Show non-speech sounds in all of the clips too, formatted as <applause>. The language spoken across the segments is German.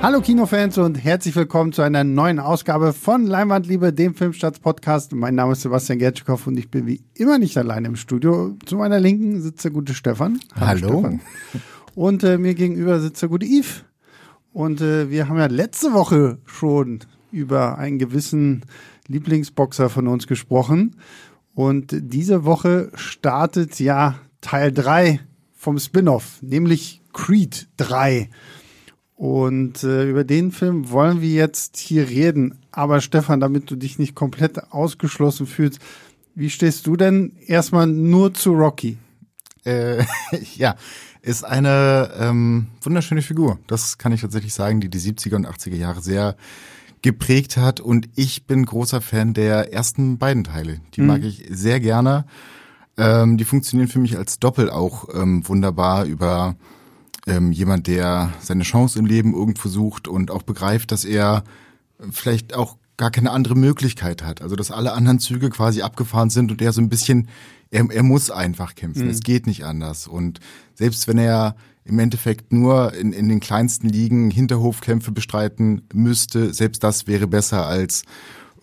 Hallo Kinofans und herzlich willkommen zu einer neuen Ausgabe von Leinwandliebe, dem Filmstarts-Podcast. Mein Name ist Sebastian Gertschikow und ich bin wie immer nicht allein im Studio. Zu meiner Linken sitzt der gute Stefan. Hallo. Stefan. Und äh, mir gegenüber sitzt der gute Yves. Und äh, wir haben ja letzte Woche schon über einen gewissen Lieblingsboxer von uns gesprochen. Und diese Woche startet ja Teil 3 vom Spin-off, nämlich Creed 3. Und äh, über den Film wollen wir jetzt hier reden. Aber Stefan, damit du dich nicht komplett ausgeschlossen fühlst, wie stehst du denn erstmal nur zu Rocky? Äh, <laughs> ja, ist eine ähm, wunderschöne Figur. Das kann ich tatsächlich sagen, die die 70er und 80er Jahre sehr geprägt hat. Und ich bin großer Fan der ersten beiden Teile. Die mhm. mag ich sehr gerne. Ähm, die funktionieren für mich als Doppel auch ähm, wunderbar über ähm, jemand, der seine Chance im Leben irgendwo sucht und auch begreift, dass er vielleicht auch gar keine andere Möglichkeit hat. Also dass alle anderen Züge quasi abgefahren sind und er so ein bisschen, er, er muss einfach kämpfen. Mhm. Es geht nicht anders. Und selbst wenn er im Endeffekt nur in, in den kleinsten Ligen Hinterhofkämpfe bestreiten müsste, selbst das wäre besser als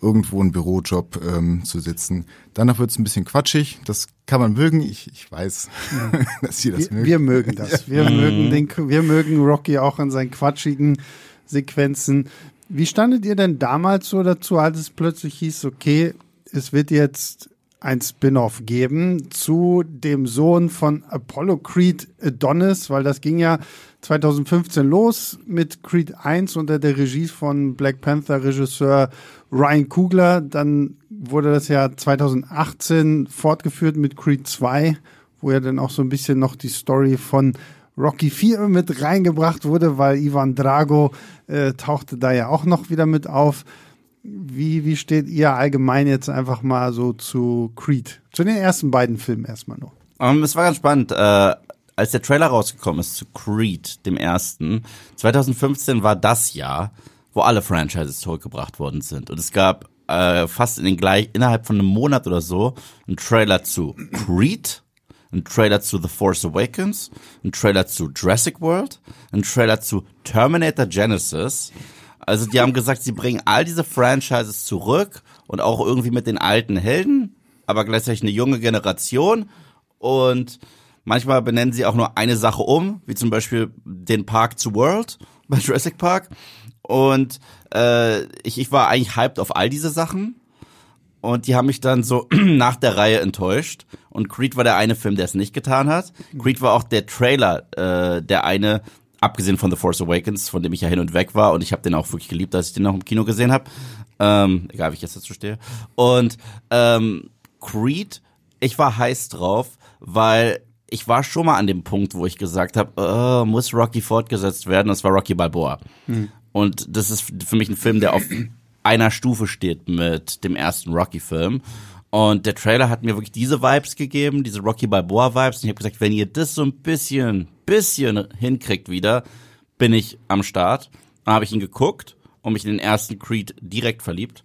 irgendwo einen Bürojob ähm, zu sitzen. Danach wird es ein bisschen quatschig. Das kann man mögen. Ich, ich weiß, ja. <laughs> dass Sie das wir, mögen. Wir mögen das. Wir, ja. mögen den, wir mögen Rocky auch in seinen quatschigen Sequenzen. Wie standet ihr denn damals so dazu, als es plötzlich hieß, okay, es wird jetzt ein Spin-off geben zu dem Sohn von Apollo Creed Adonis, weil das ging ja 2015 los mit Creed 1 unter der Regie von Black Panther Regisseur Ryan Coogler. Dann wurde das ja 2018 fortgeführt mit Creed 2, wo ja dann auch so ein bisschen noch die Story von Rocky 4 mit reingebracht wurde, weil Ivan Drago äh, tauchte da ja auch noch wieder mit auf. Wie, wie steht ihr allgemein jetzt einfach mal so zu Creed? Zu den ersten beiden Filmen erstmal noch. Um, ähm, es war ganz spannend. Äh, als der Trailer rausgekommen ist zu Creed, dem ersten, 2015 war das Jahr, wo alle Franchises zurückgebracht worden sind. Und es gab äh, fast in den gleich, innerhalb von einem Monat oder so einen Trailer zu Creed, einen Trailer zu The Force Awakens, einen Trailer zu Jurassic World, einen Trailer zu Terminator Genesis. Also die haben gesagt, sie bringen all diese Franchises zurück und auch irgendwie mit den alten Helden, aber gleichzeitig eine junge Generation und manchmal benennen sie auch nur eine Sache um, wie zum Beispiel den Park zu World bei Jurassic Park. Und äh, ich, ich war eigentlich hyped auf all diese Sachen. Und die haben mich dann so <clears throat> nach der Reihe enttäuscht. Und Creed war der eine Film, der es nicht getan hat. Creed war auch der Trailer, äh, der eine, abgesehen von The Force Awakens, von dem ich ja hin und weg war und ich habe den auch wirklich geliebt, als ich den noch im Kino gesehen habe. Ähm, egal, wie ich jetzt dazu stehe. Und ähm, Creed, ich war heiß drauf, weil ich war schon mal an dem Punkt, wo ich gesagt habe, oh, muss Rocky fortgesetzt werden. Das war Rocky Balboa. Hm. Und das ist für mich ein Film, der auf einer Stufe steht mit dem ersten Rocky-Film. Und der Trailer hat mir wirklich diese Vibes gegeben, diese Rocky Balboa Vibes. Und ich habe gesagt, wenn ihr das so ein bisschen, bisschen hinkriegt wieder, bin ich am Start. Dann habe ich ihn geguckt und mich in den ersten Creed direkt verliebt.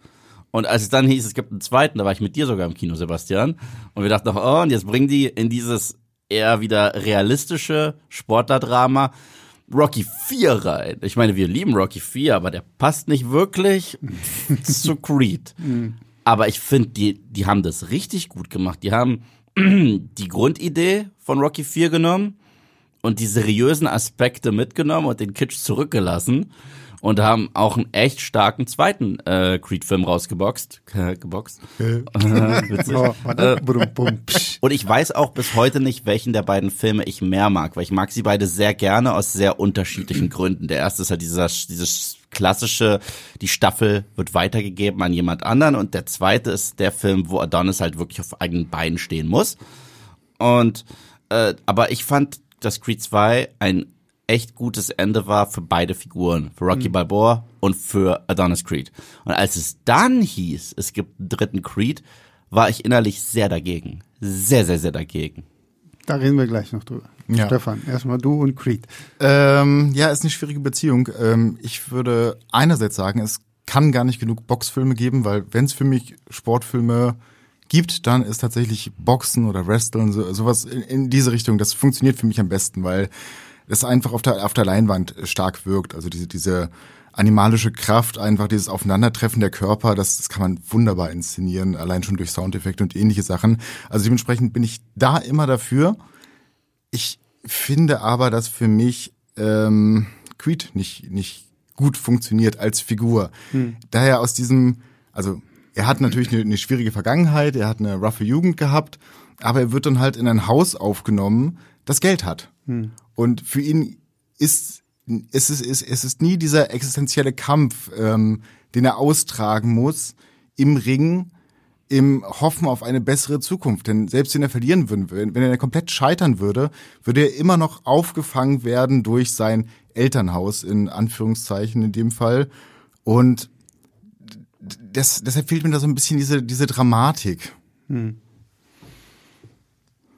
Und als es dann hieß, es gibt einen zweiten, da war ich mit dir sogar im Kino, Sebastian. Und wir dachten noch, oh, und jetzt bringen die in dieses eher wieder realistische Sportlerdrama Rocky 4 rein. Ich meine, wir lieben Rocky 4, aber der passt nicht wirklich <laughs> zu Creed. Aber ich finde, die, die haben das richtig gut gemacht. Die haben <clears throat> die Grundidee von Rocky 4 genommen und die seriösen Aspekte mitgenommen und den Kitsch zurückgelassen und haben auch einen echt starken zweiten äh, Creed-Film rausgeboxt. Geboxt. Äh, <laughs> <laughs> und ich weiß auch bis heute nicht, welchen der beiden Filme ich mehr mag, weil ich mag sie beide sehr gerne aus sehr unterschiedlichen <clears throat> Gründen. Der erste ist halt dieser, dieses klassische, die Staffel wird weitergegeben an jemand anderen und der zweite ist der Film, wo Adonis halt wirklich auf eigenen Beinen stehen muss. Und äh, aber ich fand, dass Creed 2 ein echt gutes Ende war für beide Figuren, für Rocky mhm. Balboa und für Adonis Creed. Und als es dann hieß, es gibt einen dritten Creed, war ich innerlich sehr dagegen. Sehr, sehr, sehr dagegen. Da reden wir gleich noch drüber. Ja. Stefan, erstmal du und Creed. Ähm, ja, ist eine schwierige Beziehung. Ähm, ich würde einerseits sagen, es kann gar nicht genug Boxfilme geben, weil wenn es für mich Sportfilme gibt, dann ist tatsächlich Boxen oder Wrestling, so, sowas in, in diese Richtung. Das funktioniert für mich am besten, weil es einfach auf der, auf der Leinwand stark wirkt. Also diese, diese animalische Kraft, einfach dieses Aufeinandertreffen der Körper, das, das kann man wunderbar inszenieren, allein schon durch Soundeffekte und ähnliche Sachen. Also dementsprechend bin ich da immer dafür. Ich finde aber, dass für mich ähm, Creed nicht, nicht gut funktioniert als Figur. Hm. Daher aus diesem, also er hat natürlich eine, eine schwierige Vergangenheit, er hat eine roughe Jugend gehabt, aber er wird dann halt in ein Haus aufgenommen, das Geld hat. Hm. Und für ihn ist es ist, es, es ist nie dieser existenzielle Kampf, ähm, den er austragen muss im Ring, im Hoffen auf eine bessere Zukunft. Denn selbst wenn er verlieren würde, wenn er komplett scheitern würde, würde er immer noch aufgefangen werden durch sein Elternhaus, in Anführungszeichen in dem Fall. Und das, deshalb fehlt mir da so ein bisschen diese, diese Dramatik. Hm.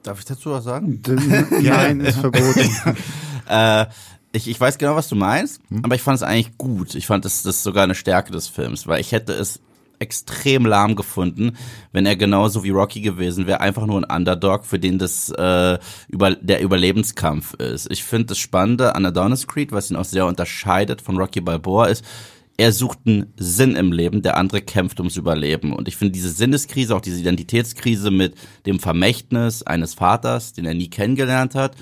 Darf ich dazu was sagen? <laughs> Nein, ist verboten. <laughs> äh, ich, ich weiß genau, was du meinst, hm? aber ich fand es eigentlich gut. Ich fand das, das sogar eine Stärke des Films, weil ich hätte es extrem lahm gefunden, wenn er genauso wie Rocky gewesen wäre, einfach nur ein Underdog, für den das äh, über der Überlebenskampf ist. Ich finde das Spannende an Adonis Creed, was ihn auch sehr unterscheidet von Rocky Balboa, ist, er sucht einen Sinn im Leben, der andere kämpft ums Überleben. Und ich finde diese Sinneskrise, auch diese Identitätskrise mit dem Vermächtnis eines Vaters, den er nie kennengelernt hat,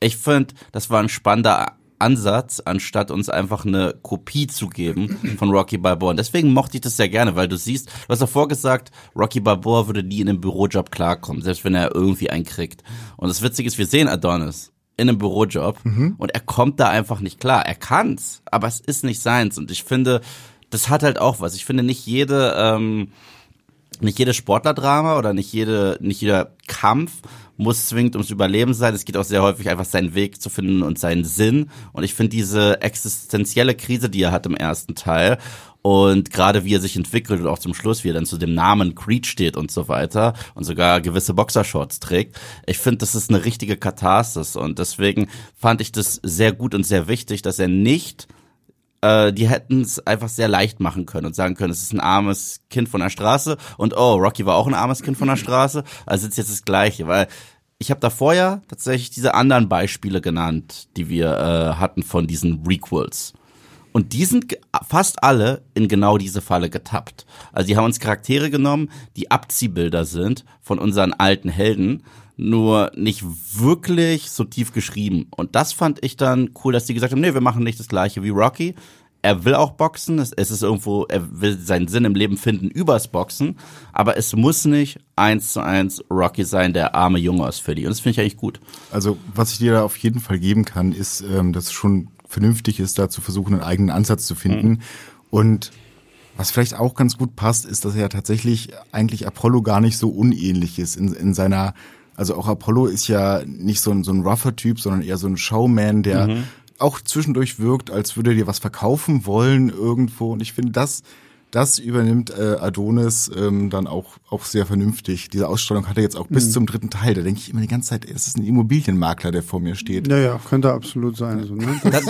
ich finde, das war ein spannender Ansatz, anstatt uns einfach eine Kopie zu geben von Rocky Balboa. Und deswegen mochte ich das sehr gerne, weil du siehst, du hast davor gesagt, Rocky Balboa würde nie in einem Bürojob klarkommen, selbst wenn er irgendwie einen kriegt. Und das Witzige ist, wir sehen Adonis in einem Bürojob mhm. und er kommt da einfach nicht klar. Er kann's, aber es ist nicht seins. Und ich finde, das hat halt auch was. Ich finde nicht jede, ähm, nicht jede Sportlerdrama oder nicht jede, nicht jeder Kampf muss zwingend ums Überleben sein. Es geht auch sehr häufig einfach seinen Weg zu finden und seinen Sinn. Und ich finde diese existenzielle Krise, die er hat im ersten Teil und gerade wie er sich entwickelt und auch zum Schluss, wie er dann zu dem Namen Creed steht und so weiter und sogar gewisse Boxershorts trägt. Ich finde, das ist eine richtige Katharsis und deswegen fand ich das sehr gut und sehr wichtig, dass er nicht äh, die hätten es einfach sehr leicht machen können und sagen können, es ist ein armes Kind von der Straße und oh, Rocky war auch ein armes Kind von der Straße, also ist jetzt das Gleiche, weil ich habe da vorher tatsächlich diese anderen Beispiele genannt, die wir äh, hatten von diesen Requels. Und die sind fast alle in genau diese Falle getappt. Also die haben uns Charaktere genommen, die Abziehbilder sind von unseren alten Helden nur nicht wirklich so tief geschrieben. Und das fand ich dann cool, dass die gesagt haben, nee, wir machen nicht das gleiche wie Rocky. Er will auch boxen, es ist irgendwo, er will seinen Sinn im Leben finden übers Boxen, aber es muss nicht eins zu eins Rocky sein, der arme Junge aus Philly. Und das finde ich eigentlich gut. Also, was ich dir da auf jeden Fall geben kann, ist, ähm, dass schon vernünftig ist, da zu versuchen, einen eigenen Ansatz zu finden. Mhm. Und was vielleicht auch ganz gut passt, ist, dass er tatsächlich eigentlich Apollo gar nicht so unähnlich ist in, in seiner also auch Apollo ist ja nicht so ein, so ein rougher Typ, sondern eher so ein Showman, der mhm. auch zwischendurch wirkt, als würde er dir was verkaufen wollen irgendwo. Und ich finde, das das übernimmt äh, Adonis ähm, dann auch, auch sehr vernünftig. Diese Ausstrahlung hat er jetzt auch bis mhm. zum dritten Teil. Da denke ich immer die ganze Zeit, es ist ein Immobilienmakler, der vor mir steht. Naja, könnte absolut sein. Also, ne? das,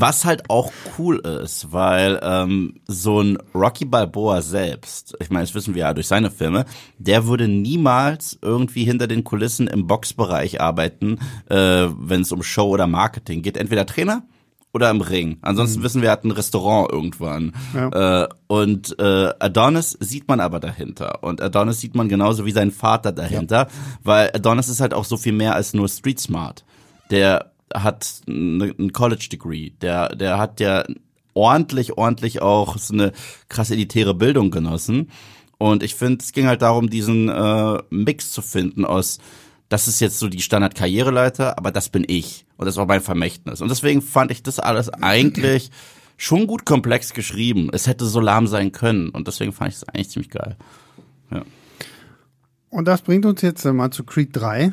was halt auch cool ist, weil ähm, so ein Rocky Balboa selbst, ich meine, das wissen wir ja durch seine Filme, der würde niemals irgendwie hinter den Kulissen im Boxbereich arbeiten, äh, wenn es um Show oder Marketing geht. Entweder Trainer oder im Ring. Ansonsten mhm. wissen wir, er hat ein Restaurant irgendwann. Ja. Äh, und äh, Adonis sieht man aber dahinter. Und Adonis sieht man genauso wie sein Vater dahinter, ja. weil Adonis ist halt auch so viel mehr als nur Street Smart. Der hat ein College Degree, der, der hat ja ordentlich, ordentlich auch so eine krass elitäre Bildung genossen. Und ich finde, es ging halt darum, diesen äh, Mix zu finden aus das ist jetzt so die Standard-Karriereleiter, aber das bin ich. Und das war mein Vermächtnis. Und deswegen fand ich das alles eigentlich schon gut komplex geschrieben. Es hätte so lahm sein können. Und deswegen fand ich es eigentlich ziemlich geil. Ja. Und das bringt uns jetzt mal zu Creed 3.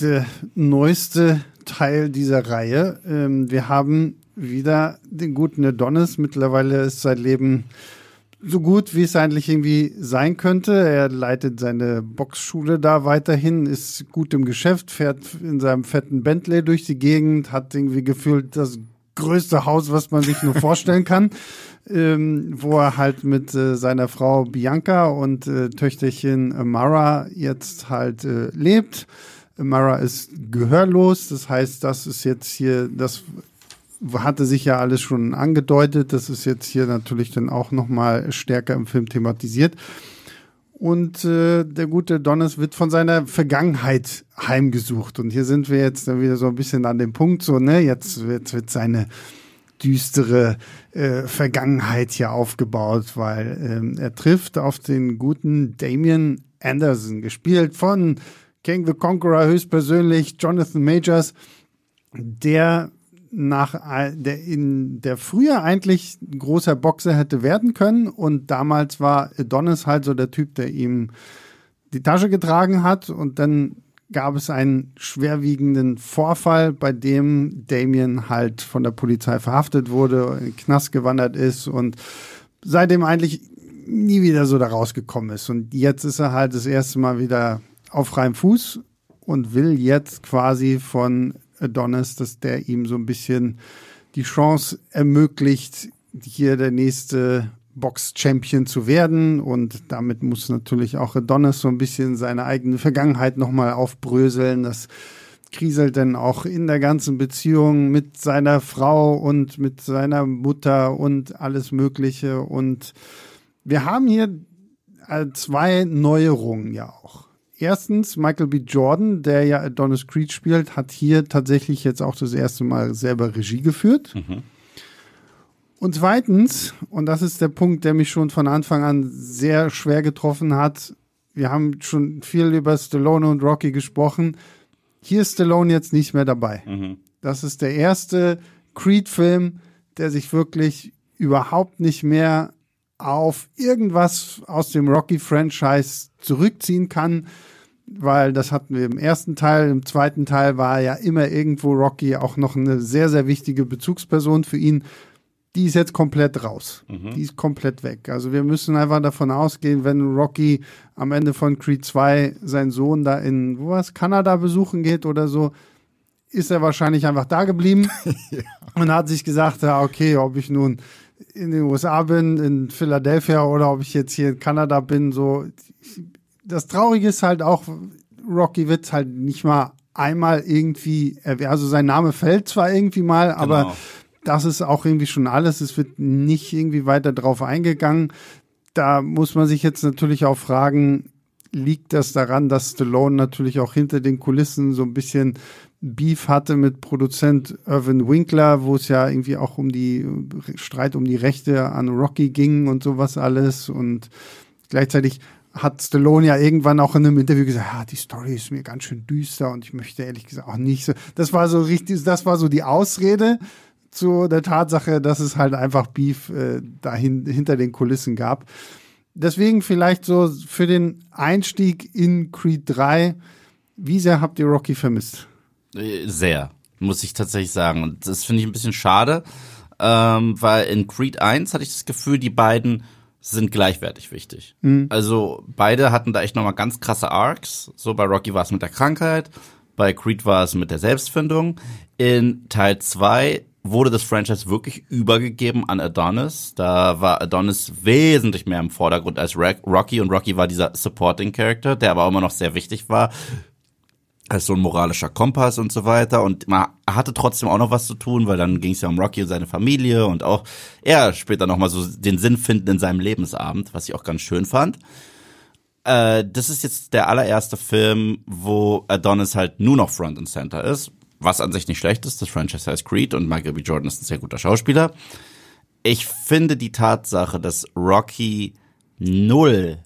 Der neueste Teil dieser Reihe. Ähm, wir haben wieder den guten Adonis. Mittlerweile ist sein Leben so gut, wie es eigentlich irgendwie sein könnte. Er leitet seine Boxschule da weiterhin, ist gut im Geschäft, fährt in seinem fetten Bentley durch die Gegend, hat irgendwie gefühlt das größte Haus, was man sich nur vorstellen kann, <laughs> ähm, wo er halt mit äh, seiner Frau Bianca und äh, Töchterchen Mara jetzt halt äh, lebt Mara ist gehörlos. Das heißt, das ist jetzt hier, das hatte sich ja alles schon angedeutet. Das ist jetzt hier natürlich dann auch nochmal stärker im Film thematisiert. Und äh, der gute Donis wird von seiner Vergangenheit heimgesucht. Und hier sind wir jetzt dann wieder so ein bisschen an dem Punkt, so, ne, jetzt wird, wird seine düstere äh, Vergangenheit hier aufgebaut, weil ähm, er trifft auf den guten Damien Anderson, gespielt von King the Conqueror höchstpersönlich, Jonathan Majors, der nach der in der früher eigentlich ein großer Boxer hätte werden können und damals war Adonis halt so der Typ, der ihm die Tasche getragen hat und dann gab es einen schwerwiegenden Vorfall, bei dem Damien halt von der Polizei verhaftet wurde, in den Knast gewandert ist und seitdem eigentlich nie wieder so da rausgekommen ist. Und jetzt ist er halt das erste Mal wieder auf freiem Fuß und will jetzt quasi von Adonis, dass der ihm so ein bisschen die Chance ermöglicht, hier der nächste Box-Champion zu werden. Und damit muss natürlich auch Adonis so ein bisschen seine eigene Vergangenheit nochmal aufbröseln. Das kriselt dann auch in der ganzen Beziehung mit seiner Frau und mit seiner Mutter und alles Mögliche. Und wir haben hier zwei Neuerungen ja auch. Erstens, Michael B. Jordan, der ja Adonis Creed spielt, hat hier tatsächlich jetzt auch das erste Mal selber Regie geführt. Mhm. Und zweitens, und das ist der Punkt, der mich schon von Anfang an sehr schwer getroffen hat, wir haben schon viel über Stallone und Rocky gesprochen. Hier ist Stallone jetzt nicht mehr dabei. Mhm. Das ist der erste Creed-Film, der sich wirklich überhaupt nicht mehr auf irgendwas aus dem Rocky-Franchise zurückziehen kann weil das hatten wir im ersten Teil. Im zweiten Teil war ja immer irgendwo Rocky auch noch eine sehr, sehr wichtige Bezugsperson für ihn. Die ist jetzt komplett raus. Mhm. Die ist komplett weg. Also wir müssen einfach davon ausgehen, wenn Rocky am Ende von Creed 2 seinen Sohn da in, wo was, Kanada besuchen geht oder so, ist er wahrscheinlich einfach da geblieben <laughs> ja. und hat sich gesagt, ja, okay, ob ich nun in den USA bin, in Philadelphia oder ob ich jetzt hier in Kanada bin, so, das Traurige ist halt auch, Rocky wird halt nicht mal einmal irgendwie, also sein Name fällt zwar irgendwie mal, genau. aber das ist auch irgendwie schon alles. Es wird nicht irgendwie weiter drauf eingegangen. Da muss man sich jetzt natürlich auch fragen, liegt das daran, dass Stallone natürlich auch hinter den Kulissen so ein bisschen Beef hatte mit Produzent Irvin Winkler, wo es ja irgendwie auch um die Streit um die Rechte an Rocky ging und sowas alles und gleichzeitig hat Stallone ja irgendwann auch in einem Interview gesagt, ja, die Story ist mir ganz schön düster und ich möchte ehrlich gesagt auch nicht so. Das war so richtig, das war so die Ausrede zu der Tatsache, dass es halt einfach Beef äh, dahin hinter den Kulissen gab. Deswegen vielleicht so für den Einstieg in Creed 3, wie sehr habt ihr Rocky vermisst? Sehr, muss ich tatsächlich sagen. Und das finde ich ein bisschen schade, ähm, weil in Creed 1 hatte ich das Gefühl, die beiden sind gleichwertig wichtig. Mhm. Also beide hatten da echt nochmal ganz krasse Arcs. So bei Rocky war es mit der Krankheit, bei Creed war es mit der Selbstfindung. In Teil 2 wurde das Franchise wirklich übergegeben an Adonis. Da war Adonis wesentlich mehr im Vordergrund als Rocky und Rocky war dieser Supporting Character, der aber immer noch sehr wichtig war als so ein moralischer Kompass und so weiter. Und man hatte trotzdem auch noch was zu tun, weil dann ging es ja um Rocky und seine Familie und auch er später nochmal so den Sinn finden in seinem Lebensabend, was ich auch ganz schön fand. Äh, das ist jetzt der allererste Film, wo Adonis halt nur noch Front and Center ist, was an sich nicht schlecht ist. Das Franchise heißt Creed und Michael B. Jordan ist ein sehr guter Schauspieler. Ich finde die Tatsache, dass Rocky null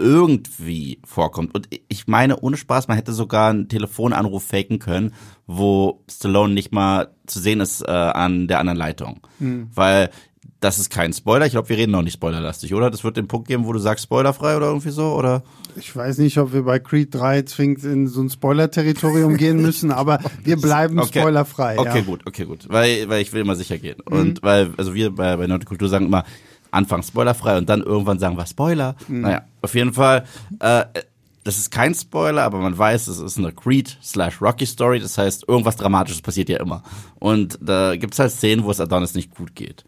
irgendwie vorkommt. Und ich meine, ohne Spaß, man hätte sogar einen Telefonanruf faken können, wo Stallone nicht mal zu sehen ist äh, an der anderen Leitung. Mhm. Weil das ist kein Spoiler. Ich glaube, wir reden noch nicht spoilerlastig, oder? Das wird den Punkt geben, wo du sagst spoilerfrei oder irgendwie so, oder? Ich weiß nicht, ob wir bei Creed 3 zwingend in so ein Spoiler-Territorium gehen müssen, aber wir <laughs> bleiben okay. spoilerfrei. Okay, ja. gut, okay, gut. Weil, weil ich will immer sicher gehen. Mhm. Und weil, also wir bei, bei Nordkultur sagen immer, Anfang spoilerfrei und dann irgendwann sagen wir Spoiler. Mhm. Naja, auf jeden Fall, äh, das ist kein Spoiler, aber man weiß, es ist eine Creed slash Rocky Story. Das heißt, irgendwas Dramatisches passiert ja immer. Und da gibt's halt Szenen, wo es Adonis nicht gut geht.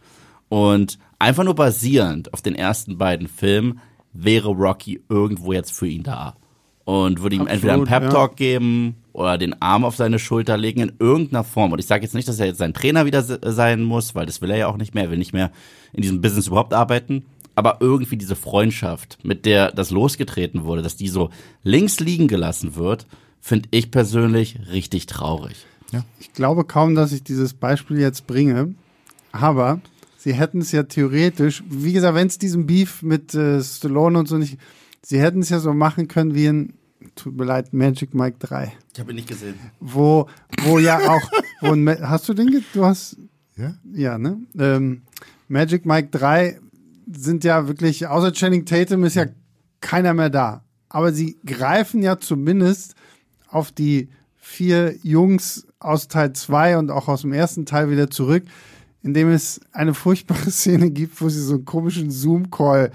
Und einfach nur basierend auf den ersten beiden Filmen wäre Rocky irgendwo jetzt für ihn da. Und würde ihm Absolut, entweder einen Pep Talk ja. geben, oder den Arm auf seine Schulter legen in irgendeiner Form. Und ich sage jetzt nicht, dass er jetzt sein Trainer wieder sein muss, weil das will er ja auch nicht mehr. Er will nicht mehr in diesem Business überhaupt arbeiten. Aber irgendwie diese Freundschaft, mit der das losgetreten wurde, dass die so links liegen gelassen wird, finde ich persönlich richtig traurig. Ja. Ich glaube kaum, dass ich dieses Beispiel jetzt bringe, aber sie hätten es ja theoretisch, wie gesagt, wenn es diesen Beef mit äh, Stallone und so nicht, sie hätten es ja so machen können wie in tut mir leid, Magic Mike 3. Ich habe ihn nicht gesehen. Wo, wo ja auch, wo hast du den, du hast, ja, ja ne? Ähm, Magic Mike 3 sind ja wirklich, außer Channing Tatum ist ja keiner mehr da. Aber sie greifen ja zumindest auf die vier Jungs aus Teil 2 und auch aus dem ersten Teil wieder zurück, indem es eine furchtbare <laughs> Szene gibt, wo sie so einen komischen Zoom-Call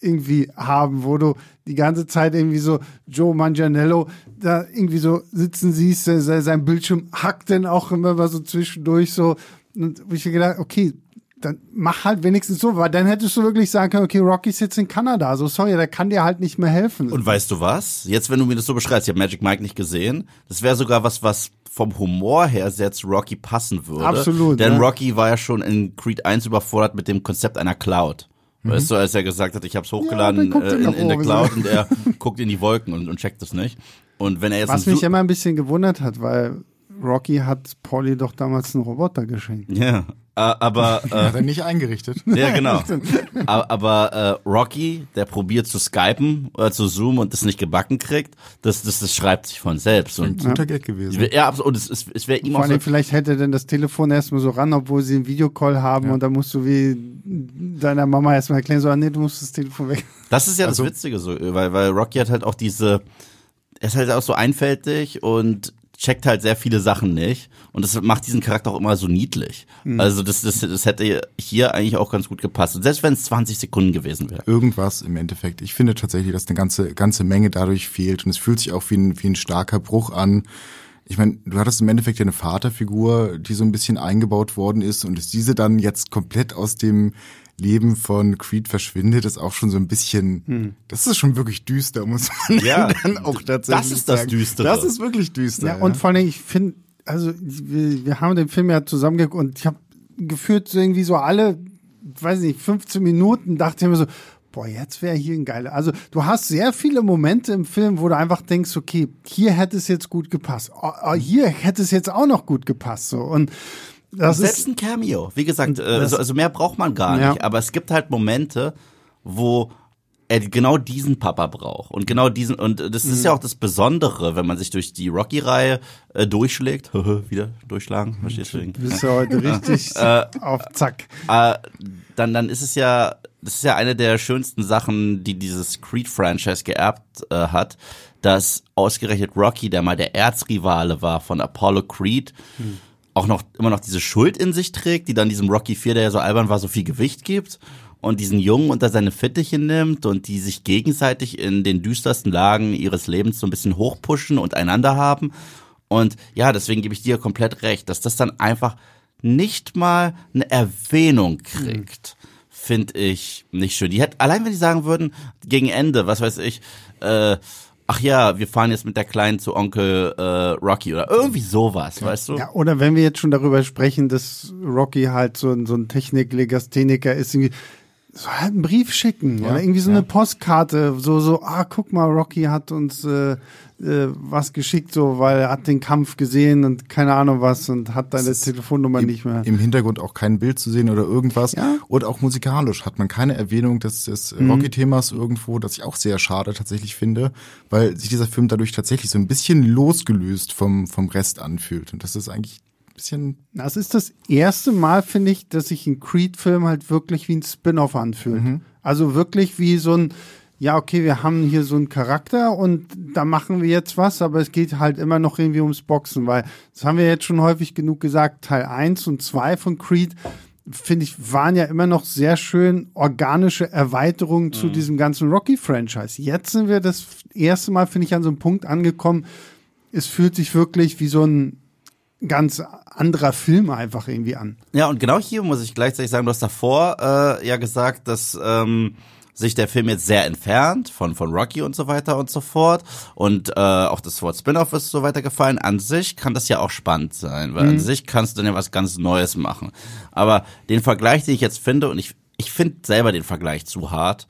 irgendwie haben, wo du die ganze Zeit irgendwie so Joe Manganiello da irgendwie so sitzen siehst, sein Bildschirm hackt dann auch immer mal so zwischendurch so. Und ich mir gedacht, okay, dann mach halt wenigstens so, weil dann hättest du wirklich sagen können, okay, Rocky sitzt in Kanada, so sorry, der kann dir halt nicht mehr helfen. Und weißt du was? Jetzt, wenn du mir das so beschreibst, ich habe Magic Mike nicht gesehen, das wäre sogar was, was vom Humor her zu Rocky passen würde. Absolut. Denn ja. Rocky war ja schon in Creed 1 überfordert mit dem Konzept einer Cloud. Mhm. Weißt du, als er gesagt hat, ich habe es hochgeladen ja, äh, in, in der Cloud und er <laughs> guckt in die Wolken und, und checkt es nicht. Und wenn er jetzt Was mich immer ein bisschen gewundert hat, weil Rocky hat Polly doch damals einen Roboter geschenkt. Ja, aber äh, <laughs> hat er nicht eingerichtet. <laughs> Ja, genau. <laughs> aber, aber äh, Rocky, der probiert zu skypen oder zu zoomen und das nicht gebacken kriegt, das, das, das schreibt sich von selbst. Und, ein guter Gag gewesen. Ja, absolut. Und es, es wäre ihm Vor allem, so vielleicht hätte er denn das Telefon erstmal so ran, obwohl sie einen Videocall haben ja. und dann musst du wie deiner Mama erstmal erklären, so, ah, nee, du musst das Telefon weg. Das ist ja also, das Witzige so, weil, weil Rocky hat halt auch diese, er ist halt auch so einfältig und checkt halt sehr viele Sachen nicht und das macht diesen Charakter auch immer so niedlich. Mhm. Also das, das, das hätte hier eigentlich auch ganz gut gepasst. Und selbst wenn es 20 Sekunden gewesen wäre. Irgendwas im Endeffekt. Ich finde tatsächlich, dass eine ganze, ganze Menge dadurch fehlt und es fühlt sich auch wie ein, wie ein starker Bruch an. Ich meine, du hattest im Endeffekt ja eine Vaterfigur, die so ein bisschen eingebaut worden ist und ist diese dann jetzt komplett aus dem Leben von Creed verschwindet, ist auch schon so ein bisschen, hm. das ist schon wirklich düster, muss man ja, <laughs> dann auch tatsächlich Das ist das Düstere. Das ist wirklich düster. Ja, ja. und vor allem, ich finde, also wir, wir haben den Film ja zusammengeguckt und ich habe geführt so irgendwie so alle, weiß nicht, 15 Minuten dachte ich mir so, boah, jetzt wäre hier ein geiler. Also du hast sehr viele Momente im Film, wo du einfach denkst, okay, hier hätte es jetzt gut gepasst. Oh, oh, hier hätte es jetzt auch noch gut gepasst. So. Und das Selbst ist, ein Cameo. Wie gesagt, äh, also, also mehr braucht man gar ja. nicht. Aber es gibt halt Momente, wo er genau diesen Papa braucht und genau diesen und das ist mhm. ja auch das Besondere, wenn man sich durch die Rocky-Reihe äh, durchschlägt, <laughs> wieder durchschlagen, verstehst du? Du bist ja heute richtig <laughs> äh, auf Zack. Äh, dann dann ist es ja, das ist ja eine der schönsten Sachen, die dieses Creed-Franchise geerbt äh, hat, dass ausgerechnet Rocky, der mal der Erzrivale war von Apollo Creed. Mhm auch noch immer noch diese Schuld in sich trägt, die dann diesem Rocky 4, der ja so albern war, so viel Gewicht gibt und diesen Jungen unter seine Fittiche nimmt und die sich gegenseitig in den düstersten Lagen ihres Lebens so ein bisschen hochpushen und einander haben. Und ja, deswegen gebe ich dir komplett recht, dass das dann einfach nicht mal eine Erwähnung kriegt, mhm. finde ich nicht schön. Die hätte, allein wenn die sagen würden, gegen Ende, was weiß ich, äh, ach ja, wir fahren jetzt mit der Kleinen zu Onkel äh, Rocky oder irgendwie sowas, weißt du? Ja, oder wenn wir jetzt schon darüber sprechen, dass Rocky halt so, so ein Techniklegastheniker ist, irgendwie so halt einen Brief schicken ja, oder irgendwie so ja. eine Postkarte, so, so, ah, guck mal, Rocky hat uns äh, äh, was geschickt, so, weil er hat den Kampf gesehen und keine Ahnung was und hat deine Telefonnummer im, nicht mehr. Im Hintergrund auch kein Bild zu sehen oder irgendwas. Ja? Und auch musikalisch hat man keine Erwähnung des, des mhm. Rocky-Themas irgendwo, das ich auch sehr schade tatsächlich finde, weil sich dieser Film dadurch tatsächlich so ein bisschen losgelöst vom, vom Rest anfühlt. Und das ist eigentlich bisschen. Das ist das erste Mal, finde ich, dass sich ein Creed-Film halt wirklich wie ein Spin-off anfühlt. Mhm. Also wirklich wie so ein, ja, okay, wir haben hier so einen Charakter und da machen wir jetzt was, aber es geht halt immer noch irgendwie ums Boxen, weil das haben wir jetzt schon häufig genug gesagt, Teil 1 und 2 von Creed, finde ich, waren ja immer noch sehr schön organische Erweiterungen mhm. zu diesem ganzen Rocky-Franchise. Jetzt sind wir das erste Mal, finde ich, an so einem Punkt angekommen, es fühlt sich wirklich wie so ein ganz anderer Film einfach irgendwie an. Ja, und genau hier muss ich gleichzeitig sagen, du hast davor äh, ja gesagt, dass ähm, sich der Film jetzt sehr entfernt von, von Rocky und so weiter und so fort. Und äh, auch das Wort Spin-off ist so weiter gefallen. An sich kann das ja auch spannend sein, weil mhm. an sich kannst du dann ja was ganz Neues machen. Aber den Vergleich, den ich jetzt finde, und ich, ich finde selber den Vergleich zu hart,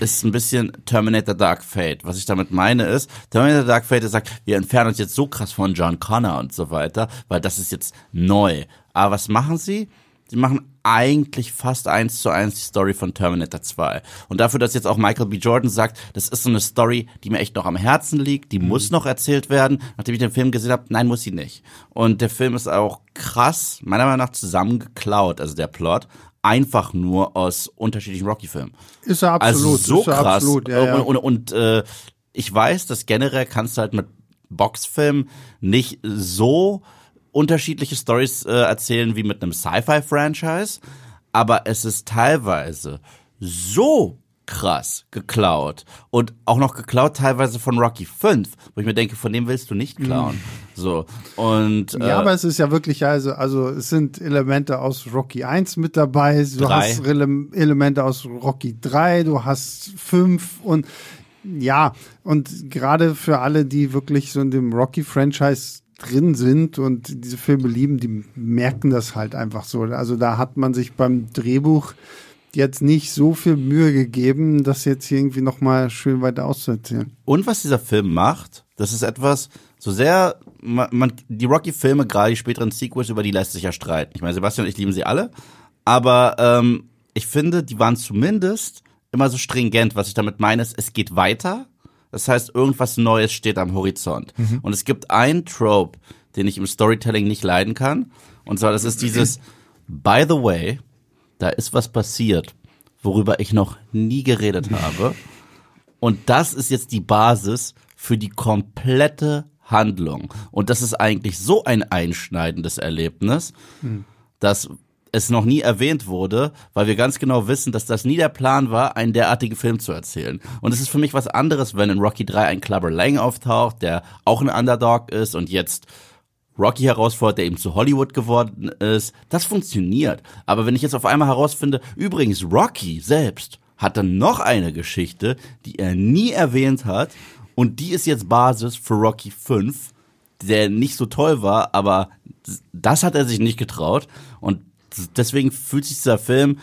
ist ein bisschen Terminator Dark Fate. Was ich damit meine ist, Terminator Dark Fate sagt, wir entfernen uns jetzt so krass von John Connor und so weiter, weil das ist jetzt neu. Aber was machen sie? Sie machen eigentlich fast eins zu eins die Story von Terminator 2. Und dafür, dass jetzt auch Michael B. Jordan sagt, das ist so eine Story, die mir echt noch am Herzen liegt, die mhm. muss noch erzählt werden, nachdem ich den Film gesehen habe, nein, muss sie nicht. Und der Film ist auch krass, meiner Meinung nach, zusammengeklaut, also der Plot, einfach nur aus unterschiedlichen Rocky-Filmen. Ist er absolut. Also so krass. Absolut, ja, ja. Und, und, und äh, ich weiß, dass generell kannst du halt mit Boxfilmen nicht so unterschiedliche Stories äh, erzählen wie mit einem Sci-Fi-Franchise, aber es ist teilweise so krass geklaut und auch noch geklaut teilweise von Rocky 5, wo ich mir denke, von dem willst du nicht klauen. Mhm. So und äh, ja, aber es ist ja wirklich also also es sind Elemente aus Rocky 1 mit dabei, du drei. hast Elemente aus Rocky 3, du hast 5 und ja, und gerade für alle, die wirklich so in dem Rocky Franchise drin sind und diese Filme lieben, die merken das halt einfach so. Also da hat man sich beim Drehbuch jetzt nicht so viel Mühe gegeben, das jetzt irgendwie nochmal schön weiter auszuerzählen. Und was dieser Film macht, das ist etwas, so sehr, man, man die Rocky-Filme, gerade die späteren Sequels, über die lässt sich ja streiten. Ich meine, Sebastian und ich lieben sie alle, aber ähm, ich finde, die waren zumindest immer so stringent. Was ich damit meine, ist, es geht weiter das heißt, irgendwas Neues steht am Horizont. Mhm. Und es gibt einen Trope, den ich im Storytelling nicht leiden kann. Und zwar, das ist dieses, by the way, da ist was passiert, worüber ich noch nie geredet habe. Und das ist jetzt die Basis für die komplette Handlung. Und das ist eigentlich so ein einschneidendes Erlebnis, mhm. dass es noch nie erwähnt wurde, weil wir ganz genau wissen, dass das nie der Plan war, einen derartigen Film zu erzählen. Und es ist für mich was anderes, wenn in Rocky 3 ein Clubber Lang auftaucht, der auch ein Underdog ist und jetzt Rocky herausfordert, der eben zu Hollywood geworden ist. Das funktioniert. Aber wenn ich jetzt auf einmal herausfinde, übrigens Rocky selbst hat dann noch eine Geschichte, die er nie erwähnt hat und die ist jetzt Basis für Rocky 5, der nicht so toll war, aber das hat er sich nicht getraut und deswegen fühlt sich dieser Film,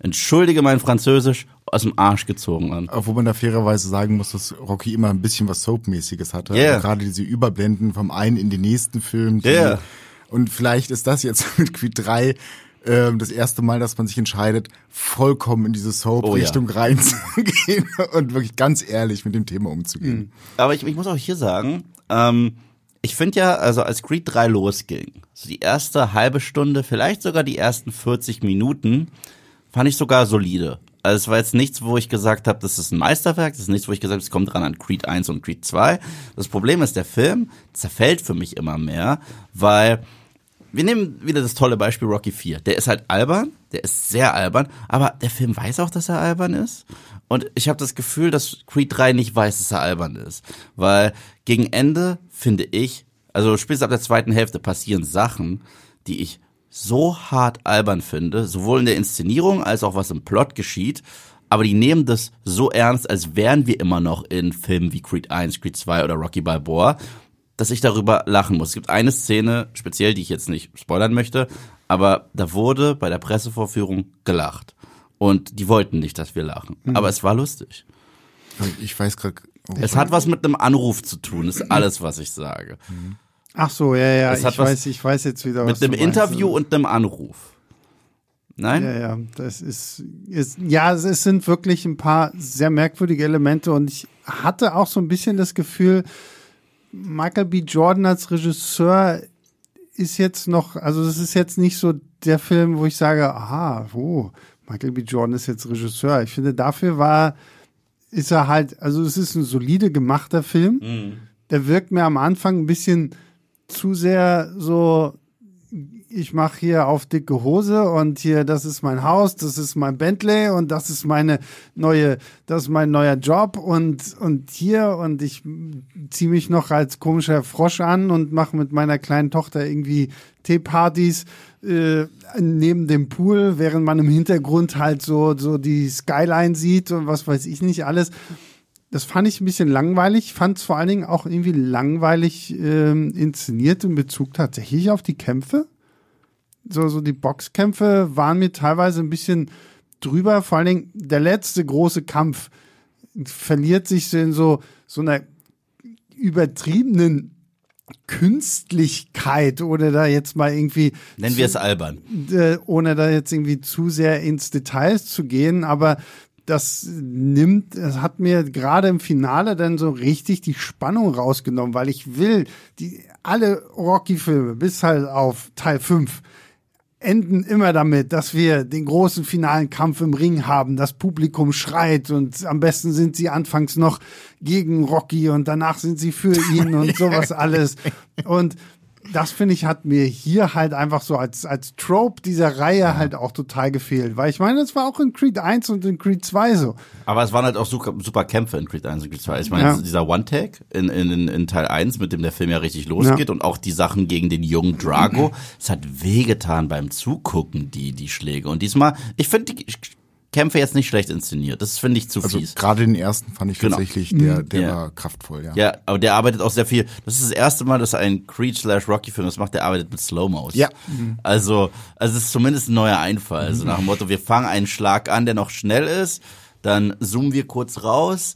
entschuldige mein Französisch, aus dem Arsch gezogen an. Obwohl man da fairerweise sagen muss, dass Rocky immer ein bisschen was Soap-mäßiges hatte. Yeah. Also gerade diese Überblenden vom einen in den nächsten Film. Yeah. Und vielleicht ist das jetzt <laughs> mit Creed 3 äh, das erste Mal, dass man sich entscheidet, vollkommen in diese Soap-Richtung oh, ja. reinzugehen <laughs> und wirklich ganz ehrlich mit dem Thema umzugehen. Mhm. Aber ich, ich muss auch hier sagen, ähm, ich finde ja, also als Creed 3 losging, so die erste halbe Stunde, vielleicht sogar die ersten 40 Minuten, fand ich sogar solide. Also es war jetzt nichts, wo ich gesagt habe, das ist ein Meisterwerk, das ist nichts, wo ich gesagt habe, es kommt dran an Creed 1 und Creed 2. Das Problem ist, der Film zerfällt für mich immer mehr, weil wir nehmen wieder das tolle Beispiel Rocky 4. Der ist halt albern, der ist sehr albern, aber der Film weiß auch, dass er albern ist. Und ich habe das Gefühl, dass Creed 3 nicht weiß, dass er albern ist. Weil gegen Ende finde ich, also spätestens ab der zweiten Hälfte passieren Sachen, die ich so hart albern finde, sowohl in der Inszenierung als auch was im Plot geschieht. Aber die nehmen das so ernst, als wären wir immer noch in Filmen wie Creed 1, Creed 2 oder Rocky Balboa, dass ich darüber lachen muss. Es gibt eine Szene, speziell, die ich jetzt nicht spoilern möchte, aber da wurde bei der Pressevorführung gelacht. Und die wollten nicht, dass wir lachen. Mhm. Aber es war lustig. Ich weiß gerade. Oh, es hat was mit einem Anruf zu tun, ist <clears throat> alles, was ich sage. Ach so, ja, ja, es ich weiß, ich weiß jetzt wieder, was Mit einem Interview und einem Anruf. Nein? Ja, ja, das ist, ist, ja, es sind wirklich ein paar sehr merkwürdige Elemente und ich hatte auch so ein bisschen das Gefühl, Michael B. Jordan als Regisseur ist jetzt noch, also das ist jetzt nicht so der Film, wo ich sage, aha, oh, Michael B. Jordan ist jetzt Regisseur. Ich finde, dafür war, ist er halt, also es ist ein solide gemachter Film. Mhm. Der wirkt mir am Anfang ein bisschen zu sehr so, ich mache hier auf dicke Hose und hier, das ist mein Haus, das ist mein Bentley und das ist meine neue, das ist mein neuer Job und, und hier und ich ziehe mich noch als komischer Frosch an und mache mit meiner kleinen Tochter irgendwie Teepartys äh, neben dem Pool, während man im Hintergrund halt so, so die Skyline sieht und was weiß ich nicht alles das fand ich ein bisschen langweilig. Fand es vor allen Dingen auch irgendwie langweilig ähm, inszeniert in Bezug tatsächlich auf die Kämpfe. So, so die Boxkämpfe waren mir teilweise ein bisschen drüber. Vor allen Dingen der letzte große Kampf verliert sich so in so, so einer übertriebenen Künstlichkeit oder da jetzt mal irgendwie. Nennen wir es albern. Äh, ohne da jetzt irgendwie zu sehr ins Details zu gehen, aber das nimmt, es hat mir gerade im Finale dann so richtig die Spannung rausgenommen, weil ich will, die alle Rocky-Filme bis halt auf Teil 5 enden immer damit, dass wir den großen finalen Kampf im Ring haben, das Publikum schreit und am besten sind sie anfangs noch gegen Rocky und danach sind sie für ihn und <laughs> sowas alles. Und das finde ich hat mir hier halt einfach so als, als Trope dieser Reihe ja. halt auch total gefehlt. Weil ich meine, das war auch in Creed 1 und in Creed 2 so. Aber es waren halt auch super, super Kämpfe in Creed 1 und Creed 2. Ich meine, ja. dieser One-Take in, in, in Teil 1, mit dem der Film ja richtig losgeht ja. und auch die Sachen gegen den jungen Drago, es hat wehgetan beim Zugucken, die, die Schläge. Und diesmal, ich finde die Kämpfe jetzt nicht schlecht inszeniert. Das finde ich zu also fies. Gerade den ersten fand ich genau. tatsächlich, der, der ja. war kraftvoll, ja. Ja, aber der arbeitet auch sehr viel. Das ist das erste Mal, dass ein Creed slash Rocky Film das macht, der arbeitet mit Slow-Mos. Ja. Also, also es ist zumindest ein neuer Einfall. Also nach dem Motto, wir fangen einen Schlag an, der noch schnell ist, dann zoomen wir kurz raus,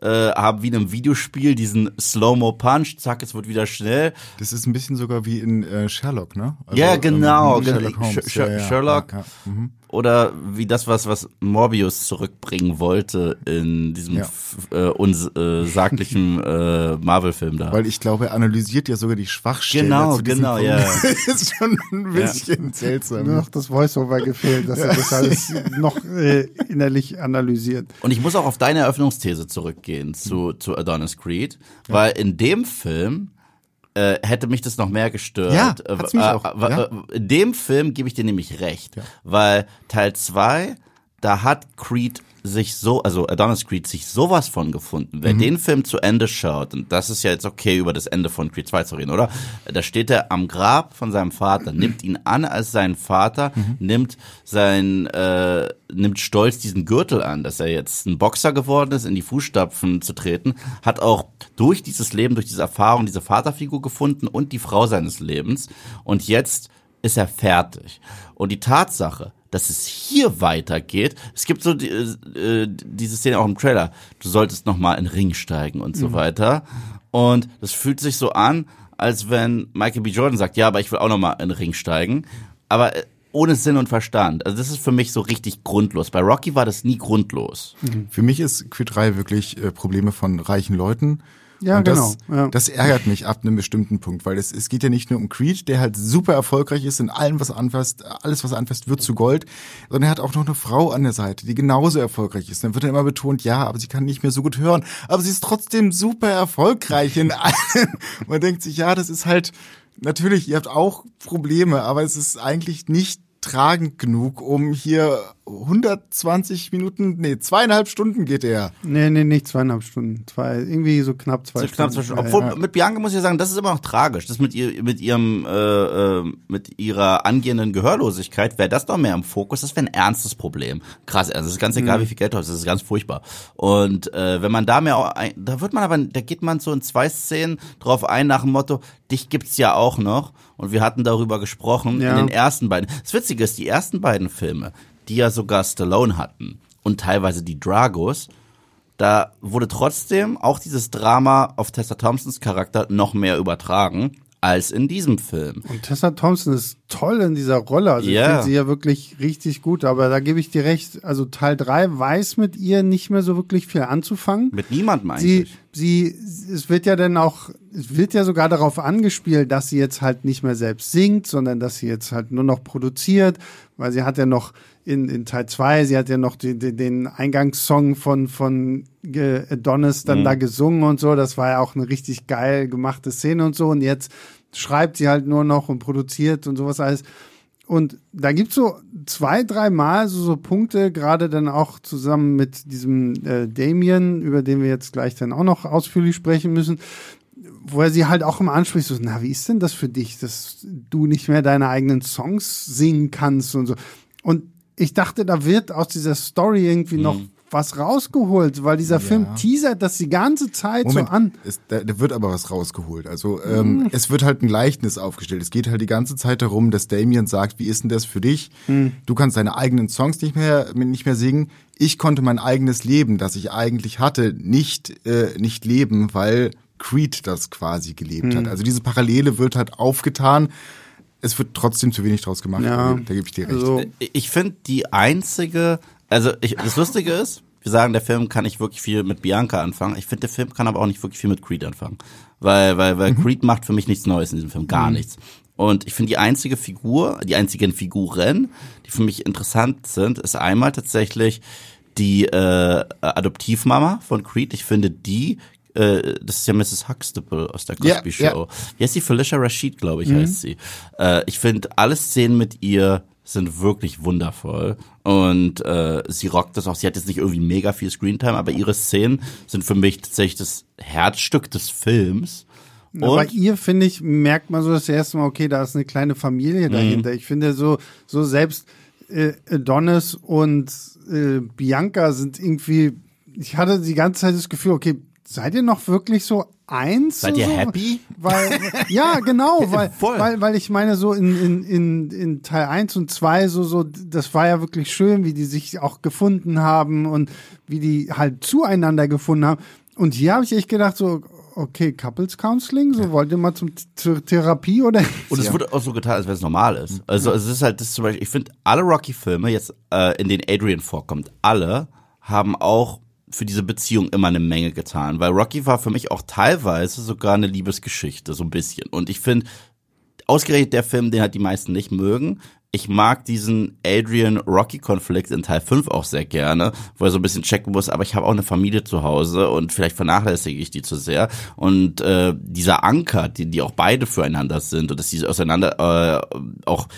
äh, haben wie in einem Videospiel diesen Slow-Mo-Punch, zack, es wird wieder schnell. Das ist ein bisschen sogar wie in äh, Sherlock, ne? Also, ja, genau. Ähm, Sherlock, Holmes. Sh Sh ja, ja, Sherlock. Ja, mhm. Oder wie das, was, was Morbius zurückbringen wollte in diesem äh, unsaglichen <laughs> äh, Marvel-Film da. Weil ich glaube, er analysiert ja sogar die Schwachstellen. Genau, genau, ja. <laughs> das ist schon ein bisschen seltsam. Nur noch das Voice-Over gefehlt, dass er das alles noch äh, innerlich analysiert. Und ich muss auch auf deine Eröffnungsthese zurückgehen zu, zu Adonis Creed, weil in dem Film äh, hätte mich das noch mehr gestört. Ja, hat's mich äh, auch. Ja. Äh, in dem Film gebe ich dir nämlich recht, ja. weil Teil 2, da hat Creed sich so, also Adonis Creed sich sowas von gefunden. Wer mhm. den Film zu Ende schaut, und das ist ja jetzt okay, über das Ende von Creed 2 zu reden, oder? Da steht er am Grab von seinem Vater, nimmt ihn an als seinen Vater, mhm. nimmt sein, äh, nimmt stolz diesen Gürtel an, dass er jetzt ein Boxer geworden ist, in die Fußstapfen zu treten, hat auch durch dieses Leben, durch diese Erfahrung diese Vaterfigur gefunden und die Frau seines Lebens. Und jetzt ist er fertig. Und die Tatsache, dass es hier weitergeht. Es gibt so die, äh, diese Szene auch im Trailer. Du solltest noch mal in den Ring steigen und so mhm. weiter. Und das fühlt sich so an, als wenn Michael B. Jordan sagt, ja, aber ich will auch noch mal in den Ring steigen. Aber äh, ohne Sinn und Verstand. Also das ist für mich so richtig grundlos. Bei Rocky war das nie grundlos. Mhm. Für mich ist Creed 3 wirklich äh, Probleme von reichen Leuten ja, und genau. Das, ja. das ärgert mich ab einem bestimmten Punkt, weil es, es geht ja nicht nur um Creed, der halt super erfolgreich ist in allem, was er anfasst, alles, was er anfasst, wird zu Gold, sondern er hat auch noch eine Frau an der Seite, die genauso erfolgreich ist. Dann wird er immer betont, ja, aber sie kann nicht mehr so gut hören, aber sie ist trotzdem super erfolgreich in allem. <laughs> Man denkt sich, ja, das ist halt, natürlich, ihr habt auch Probleme, aber es ist eigentlich nicht tragend genug, um hier 120 Minuten, nee, zweieinhalb Stunden geht er. Nee, nee, nicht zweieinhalb Stunden. Zwei, irgendwie so knapp zwei so Stunden. Knapp zwei Stunden. Obwohl, ja. mit Bianca muss ich sagen, das ist immer noch tragisch. Das mit ihr, mit ihrem, äh, äh, mit ihrer angehenden Gehörlosigkeit wäre das doch mehr im Fokus. Das wäre ein ernstes Problem. Krass, also es ist ganz egal, mhm. wie viel Geld du hast, das ist ganz furchtbar. Und äh, wenn man da mehr, da wird man aber, da geht man so in zwei Szenen drauf ein nach dem Motto, dich gibt's ja auch noch. Und wir hatten darüber gesprochen ja. in den ersten beiden. Das Witzige ist, die ersten beiden Filme, die ja sogar Stallone hatten und teilweise die Dragos, da wurde trotzdem auch dieses Drama auf Tessa Thompsons Charakter noch mehr übertragen als in diesem Film. Und Tessa Thompson ist toll in dieser Rolle. Also yeah. ich finde sie ja wirklich richtig gut, aber da gebe ich dir recht. Also Teil 3 weiß mit ihr nicht mehr so wirklich viel anzufangen. Mit niemandem eigentlich. Sie, sie, es wird ja dann auch, es wird ja sogar darauf angespielt, dass sie jetzt halt nicht mehr selbst singt, sondern dass sie jetzt halt nur noch produziert, weil sie hat ja noch in, in Teil 2, sie hat ja noch die, die, den Eingangssong von, von Adonis dann mhm. da gesungen und so. Das war ja auch eine richtig geil gemachte Szene und so. Und jetzt schreibt sie halt nur noch und produziert und sowas alles. Und da gibt's so zwei, drei Mal so, so Punkte, gerade dann auch zusammen mit diesem äh, Damien, über den wir jetzt gleich dann auch noch ausführlich sprechen müssen, wo er sie halt auch immer anspricht, so, na, wie ist denn das für dich, dass du nicht mehr deine eigenen Songs singen kannst und so. Und ich dachte, da wird aus dieser Story irgendwie mhm. noch was rausgeholt, weil dieser ja. Film teasert das die ganze Zeit Moment, so an. Es, da, da, wird aber was rausgeholt. Also ähm, mhm. es wird halt ein Gleichnis aufgestellt. Es geht halt die ganze Zeit darum, dass Damien sagt, wie ist denn das für dich? Mhm. Du kannst deine eigenen Songs nicht mehr nicht mehr singen. Ich konnte mein eigenes Leben, das ich eigentlich hatte, nicht äh, nicht leben, weil Creed das quasi gelebt mhm. hat. Also diese Parallele wird halt aufgetan. Es wird trotzdem zu wenig draus gemacht. Ja. Da gebe ich dir recht. Also, ich finde die einzige, also ich, das Lustige ist, wir sagen, der Film kann nicht wirklich viel mit Bianca anfangen. Ich finde, der Film kann aber auch nicht wirklich viel mit Creed anfangen. Weil, weil, weil mhm. Creed macht für mich nichts Neues in diesem Film, gar mhm. nichts. Und ich finde, die einzige Figur, die einzigen Figuren, die für mich interessant sind, ist einmal tatsächlich die äh, Adoptivmama von Creed. Ich finde, die äh, das ist ja Mrs. Huxtable aus der Cosby Show. Ja, ja. Wie heißt sie? Felicia Rashid, glaube ich, mhm. heißt sie. Äh, ich finde, alle Szenen mit ihr sind wirklich wundervoll. Und äh, sie rockt das auch. Sie hat jetzt nicht irgendwie mega viel Screentime, aber ihre Szenen sind für mich tatsächlich das Herzstück des Films. Und bei ihr, finde ich, merkt man so das erste Mal, okay, da ist eine kleine Familie mhm. dahinter. Ich finde so, so selbst äh, Adonis und äh, Bianca sind irgendwie, ich hatte die ganze Zeit das Gefühl, okay, seid ihr noch wirklich so eins? Seid ihr so? happy? Weil, ja, genau, <laughs> weil, weil, weil ich meine, so in, in, in, in Teil eins und zwei so, so, das war ja wirklich schön, wie die sich auch gefunden haben und wie die halt zueinander gefunden haben. Und hier habe ich echt gedacht, so, okay, Couples Counseling, so wollt ihr mal zum, zur Therapie oder? Und es wird auch so getan, als wenn es normal ist. Also es ist halt, das zum Beispiel, ich finde, alle Rocky-Filme jetzt, äh, in denen Adrian vorkommt, alle haben auch für diese Beziehung immer eine Menge getan, weil Rocky war für mich auch teilweise sogar eine Liebesgeschichte, so ein bisschen. Und ich finde, ausgerechnet der Film, den halt die meisten nicht mögen, ich mag diesen Adrian-Rocky-Konflikt in Teil 5 auch sehr gerne, wo er so ein bisschen checken muss, aber ich habe auch eine Familie zu Hause und vielleicht vernachlässige ich die zu sehr. Und äh, dieser Anker, die, die auch beide füreinander sind und dass sie auseinander äh, auch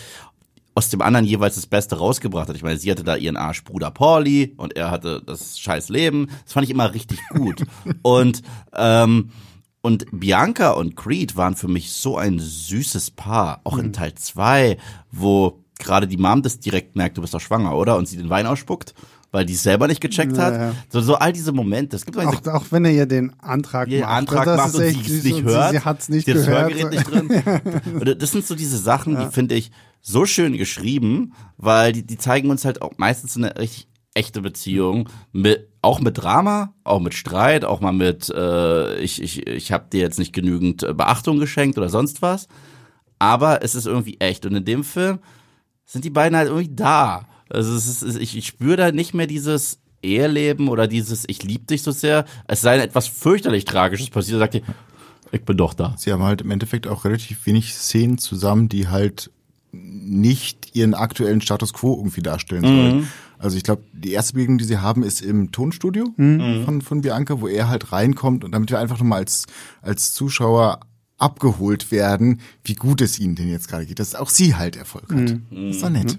aus dem anderen jeweils das Beste rausgebracht hat. Ich meine, sie hatte da ihren Arschbruder Pauli und er hatte das scheiß Leben. Das fand ich immer richtig gut. <laughs> und ähm, und Bianca und Creed waren für mich so ein süßes Paar, auch in mhm. Teil zwei, wo gerade die Mom das direkt merkt, du bist doch schwanger, oder? Und sie den Wein ausspuckt weil die es selber nicht gecheckt hat. Ja, So, so all diese Momente. Es gibt auch, auch wenn er ihr den Antrag macht. Antrag das macht und sie es nicht hört. Sie, sie hat's nicht das gehört. Hörgerät nicht drin. <laughs> das sind so diese Sachen, die finde ich so schön geschrieben, weil die, die zeigen uns halt auch meistens eine richtig echte Beziehung, mit, auch mit Drama, auch mit Streit, auch mal mit, äh, ich, ich, ich habe dir jetzt nicht genügend äh, Beachtung geschenkt oder sonst was. Aber es ist irgendwie echt. Und in dem Film sind die beiden halt irgendwie da. Also ist, ich, ich spüre da nicht mehr dieses Eheleben oder dieses Ich liebe dich so sehr. Es sei denn etwas fürchterlich Tragisches passiert, sagt ihr, ich bin doch da. Sie haben halt im Endeffekt auch relativ wenig Szenen zusammen, die halt nicht ihren aktuellen Status quo irgendwie darstellen sollen. Mhm. Also ich glaube, die erste Begegnung, die sie haben, ist im Tonstudio mhm. von, von Bianca, wo er halt reinkommt und damit wir einfach nochmal als, als Zuschauer abgeholt werden, wie gut es ihnen denn jetzt gerade geht, dass auch sie halt Erfolg hat. Mhm. Das ist doch nett.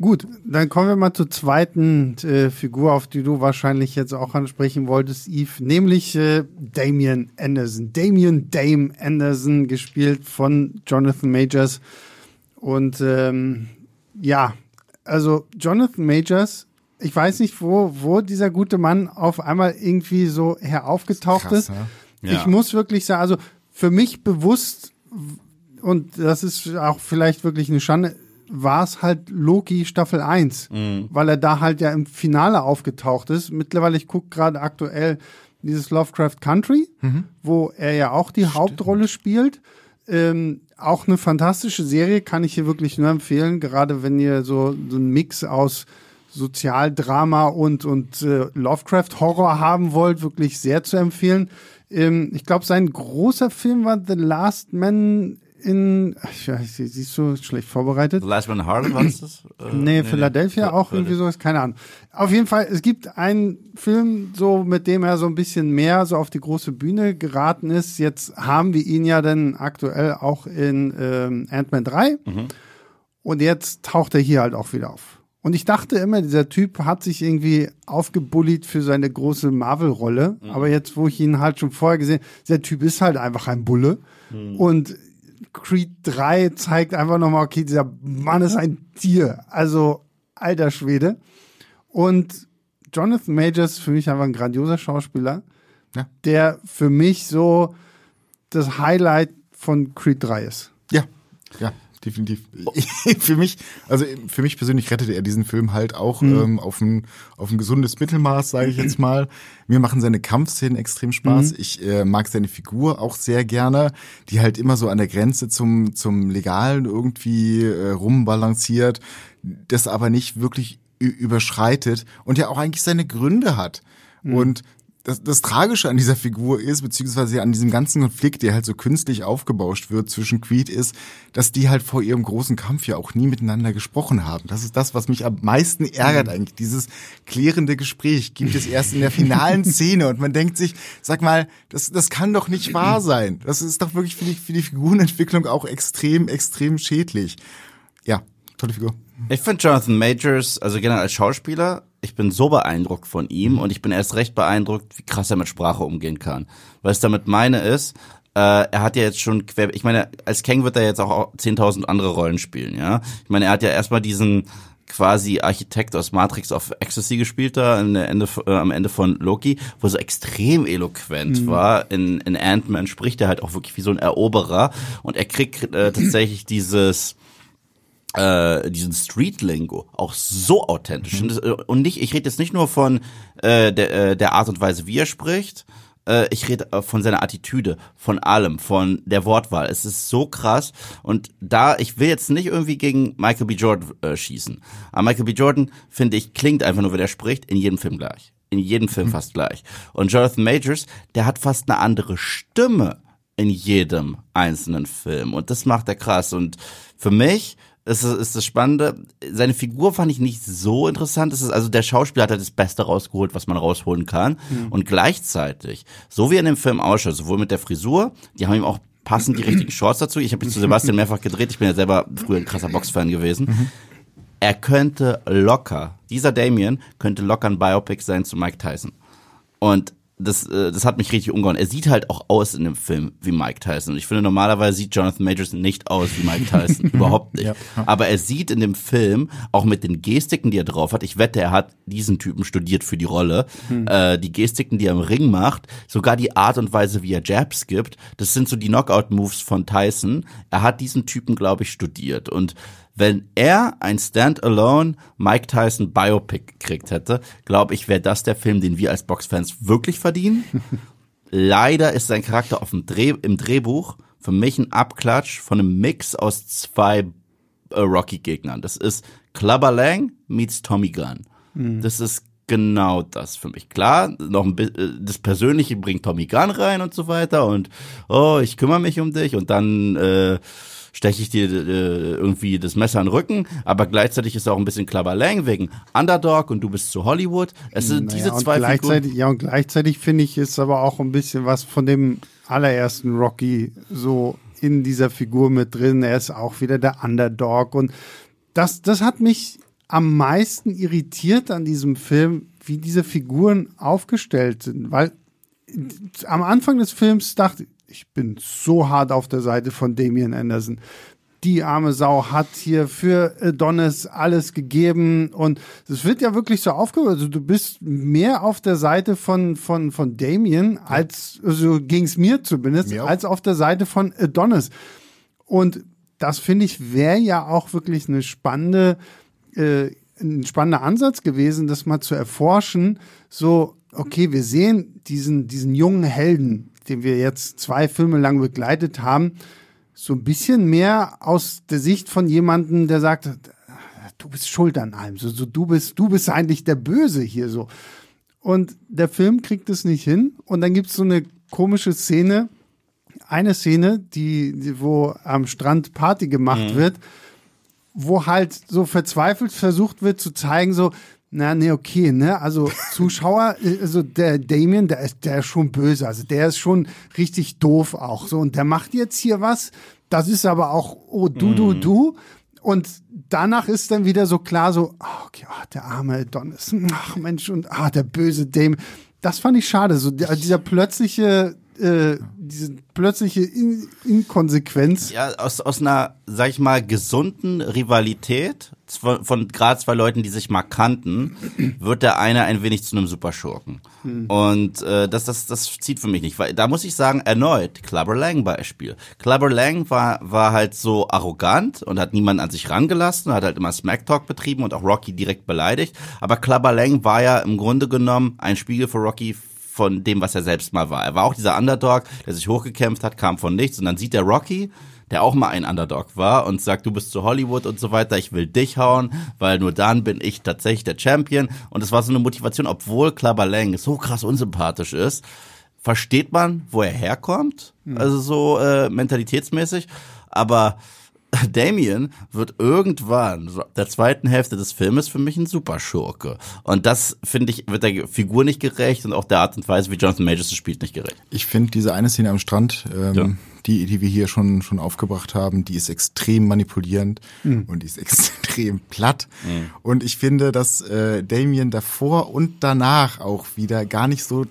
Gut, dann kommen wir mal zur zweiten äh, Figur, auf die du wahrscheinlich jetzt auch ansprechen wolltest, Eve, nämlich äh, Damien Anderson. Damien Dame Anderson, gespielt von Jonathan Majors. Und ähm, ja, also Jonathan Majors, ich weiß nicht, wo, wo dieser gute Mann auf einmal irgendwie so heraufgetaucht Krass, ist. Ja. Ich muss wirklich sagen, also für mich bewusst, und das ist auch vielleicht wirklich eine Schande, war es halt Loki Staffel 1, mhm. weil er da halt ja im Finale aufgetaucht ist. Mittlerweile, ich gucke gerade aktuell dieses Lovecraft Country, mhm. wo er ja auch die Stimmt. Hauptrolle spielt. Ähm, auch eine fantastische Serie, kann ich hier wirklich nur empfehlen, gerade wenn ihr so, so einen Mix aus Sozialdrama und, und äh, Lovecraft-Horror haben wollt, wirklich sehr zu empfehlen. Ähm, ich glaube, sein großer Film war The Last Man in, ich weiß, siehst du, schlecht vorbereitet. The Last Man in Harlem, war das <clears throat> das? Äh, nee, Philadelphia nee. auch irgendwie sowas, keine Ahnung. Auf jeden Fall, es gibt einen Film, so mit dem er so ein bisschen mehr so auf die große Bühne geraten ist. Jetzt haben wir ihn ja dann aktuell auch in ähm, Ant-Man 3. Mhm. Und jetzt taucht er hier halt auch wieder auf. Und ich dachte immer, dieser Typ hat sich irgendwie aufgebullied für seine große Marvel-Rolle. Mhm. Aber jetzt, wo ich ihn halt schon vorher gesehen, der Typ ist halt einfach ein Bulle. Mhm. Und Creed 3 zeigt einfach nochmal, okay, dieser Mann ist ein Tier. Also, alter Schwede. Und Jonathan Majors ist für mich einfach ein grandioser Schauspieler, ja. der für mich so das Highlight von Creed 3 ist. Ja, ja definitiv. <laughs> für mich, also für mich persönlich rettete er diesen Film halt auch mhm. ähm, auf, ein, auf ein gesundes Mittelmaß, sage ich jetzt mal. Mir machen seine Kampfszenen extrem Spaß. Mhm. Ich äh, mag seine Figur auch sehr gerne, die halt immer so an der Grenze zum, zum Legalen irgendwie äh, rumbalanciert, das aber nicht wirklich überschreitet und ja auch eigentlich seine Gründe hat. Mhm. Und das, das Tragische an dieser Figur ist, beziehungsweise an diesem ganzen Konflikt, der halt so künstlich aufgebauscht wird zwischen Creed, ist, dass die halt vor ihrem großen Kampf ja auch nie miteinander gesprochen haben. Das ist das, was mich am meisten ärgert mhm. eigentlich. Dieses klärende Gespräch gibt es erst in der finalen <laughs> Szene und man denkt sich, sag mal, das, das kann doch nicht wahr sein. Das ist doch wirklich für die, für die Figurenentwicklung auch extrem, extrem schädlich. Ja, tolle Figur. Ich finde Jonathan Majors, also generell als Schauspieler, ich bin so beeindruckt von ihm und ich bin erst recht beeindruckt, wie krass er mit Sprache umgehen kann. Was damit meine ist, äh, er hat ja jetzt schon quer, ich meine, als Kang wird er jetzt auch 10.000 andere Rollen spielen, ja. Ich meine, er hat ja erstmal diesen quasi Architekt aus Matrix of Ecstasy gespielt da am Ende, äh, am Ende von Loki, wo er so extrem eloquent mhm. war. In, in Ant-Man spricht er halt auch wirklich wie so ein Eroberer und er kriegt äh, tatsächlich dieses äh, diesen Street-Lingo auch so authentisch. Mhm. Und, äh, und nicht, ich rede jetzt nicht nur von äh, der, äh, der Art und Weise, wie er spricht, äh, ich rede äh, von seiner Attitüde, von allem, von der Wortwahl. Es ist so krass. Und da, ich will jetzt nicht irgendwie gegen Michael B. Jordan äh, schießen. Aber Michael B. Jordan, finde ich, klingt einfach nur, wenn er spricht, in jedem Film gleich. In jedem Film mhm. fast gleich. Und Jonathan Majors, der hat fast eine andere Stimme in jedem einzelnen Film. Und das macht er krass. Und für mich ist, ist das Spannende. Seine Figur fand ich nicht so interessant. Es ist also der Schauspieler hat halt das Beste rausgeholt, was man rausholen kann. Mhm. Und gleichzeitig, so wie er in dem Film ausschaut, sowohl mit der Frisur, die haben ihm auch passend die richtigen Shorts dazu. Ich habe mich zu <laughs> Sebastian mehrfach gedreht. Ich bin ja selber früher ein krasser Boxfan gewesen. Mhm. Er könnte locker, dieser Damien könnte locker ein Biopic sein zu Mike Tyson. Und das, äh, das hat mich richtig umgehauen. Er sieht halt auch aus in dem Film wie Mike Tyson. Und ich finde, normalerweise sieht Jonathan Majors nicht aus wie Mike Tyson. <laughs> Überhaupt nicht. Ja. Aber er sieht in dem Film, auch mit den Gestiken, die er drauf hat, ich wette, er hat diesen Typen studiert für die Rolle, hm. äh, die Gestiken, die er im Ring macht, sogar die Art und Weise, wie er Jabs gibt, das sind so die Knockout-Moves von Tyson. Er hat diesen Typen, glaube ich, studiert. Und wenn er ein Standalone Mike Tyson Biopic gekriegt hätte, glaube ich, wäre das der Film, den wir als Boxfans wirklich verdienen. <laughs> Leider ist sein Charakter auf dem Dreh, im Drehbuch für mich ein Abklatsch von einem Mix aus zwei äh, Rocky-Gegnern. Das ist Clubber Lang meets Tommy Gunn. Mhm. Das ist genau das für mich. Klar, noch ein bisschen, äh, das Persönliche bringt Tommy Gunn rein und so weiter und oh, ich kümmere mich um dich und dann äh, steche ich dir äh, irgendwie das Messer in den Rücken, aber gleichzeitig ist auch ein bisschen Klabberlang wegen Underdog und du bist zu Hollywood. Es sind naja, diese zwei gleichzeitig, Figuren. Ja, und gleichzeitig finde ich, ist aber auch ein bisschen was von dem allerersten Rocky so in dieser Figur mit drin. Er ist auch wieder der Underdog und das, das hat mich am meisten irritiert an diesem Film, wie diese Figuren aufgestellt sind, weil am Anfang des Films dachte, ich bin so hart auf der Seite von Damien Anderson. Die arme Sau hat hier für Adonis alles gegeben und es wird ja wirklich so aufgebaut. Also du bist mehr auf der Seite von, von, von Damien als, also ging es mir zumindest, mir als auf der Seite von Adonis. Und das finde ich wäre ja auch wirklich eine spannende, äh, ein spannender Ansatz gewesen, das mal zu erforschen. So, okay, wir sehen diesen, diesen jungen Helden, den wir jetzt zwei Filme lang begleitet haben, so ein bisschen mehr aus der Sicht von jemandem, der sagt, du bist schuld an allem, so, so du bist, du bist eigentlich der Böse hier so. Und der Film kriegt es nicht hin. Und dann gibt es so eine komische Szene, eine Szene, die, die wo am Strand Party gemacht mhm. wird, wo halt so verzweifelt versucht wird zu zeigen, so, na, nee, okay, ne? Also <laughs> Zuschauer, also der Damien, der ist, der ist schon böse, also der ist schon richtig doof auch so und der macht jetzt hier was. Das ist aber auch, oh, du, du, mhm. du. Und danach ist dann wieder so klar, so, oh, okay, oh, der arme Adonis, ach Mensch, und ah, der böse Damien. Das fand ich schade, so dieser plötzliche äh, diese plötzliche In Inkonsequenz. Ja, aus, aus einer, sag ich mal, gesunden Rivalität von, von gerade zwei Leuten, die sich mal kannten, wird der eine ein wenig zu einem Superschurken. Hm. Und äh, das, das, das zieht für mich nicht. Weil da muss ich sagen, erneut, Clubber Lang Beispiel. Clubber Lang war, war halt so arrogant und hat niemanden an sich rangelassen, hat halt immer Smacktalk betrieben und auch Rocky direkt beleidigt. Aber Clubber Lang war ja im Grunde genommen ein Spiegel für Rocky von dem, was er selbst mal war. Er war auch dieser Underdog, der sich hochgekämpft hat, kam von nichts und dann sieht der Rocky, der auch mal ein Underdog war und sagt, du bist zu Hollywood und so weiter, ich will dich hauen, weil nur dann bin ich tatsächlich der Champion. Und es war so eine Motivation, obwohl Clubber Lang so krass unsympathisch ist, versteht man, wo er herkommt, hm. also so äh, mentalitätsmäßig, aber <laughs> Damien wird irgendwann, der zweiten Hälfte des Filmes, für mich ein Superschurke. Und das, finde ich, wird der Figur nicht gerecht und auch der Art und Weise, wie Jonathan Majors das spielt, nicht gerecht. Ich finde diese eine Szene am Strand, ähm, ja. die, die wir hier schon, schon aufgebracht haben, die ist extrem manipulierend mhm. und die ist <laughs> extrem platt. Mhm. Und ich finde, dass äh, Damien davor und danach auch wieder gar nicht so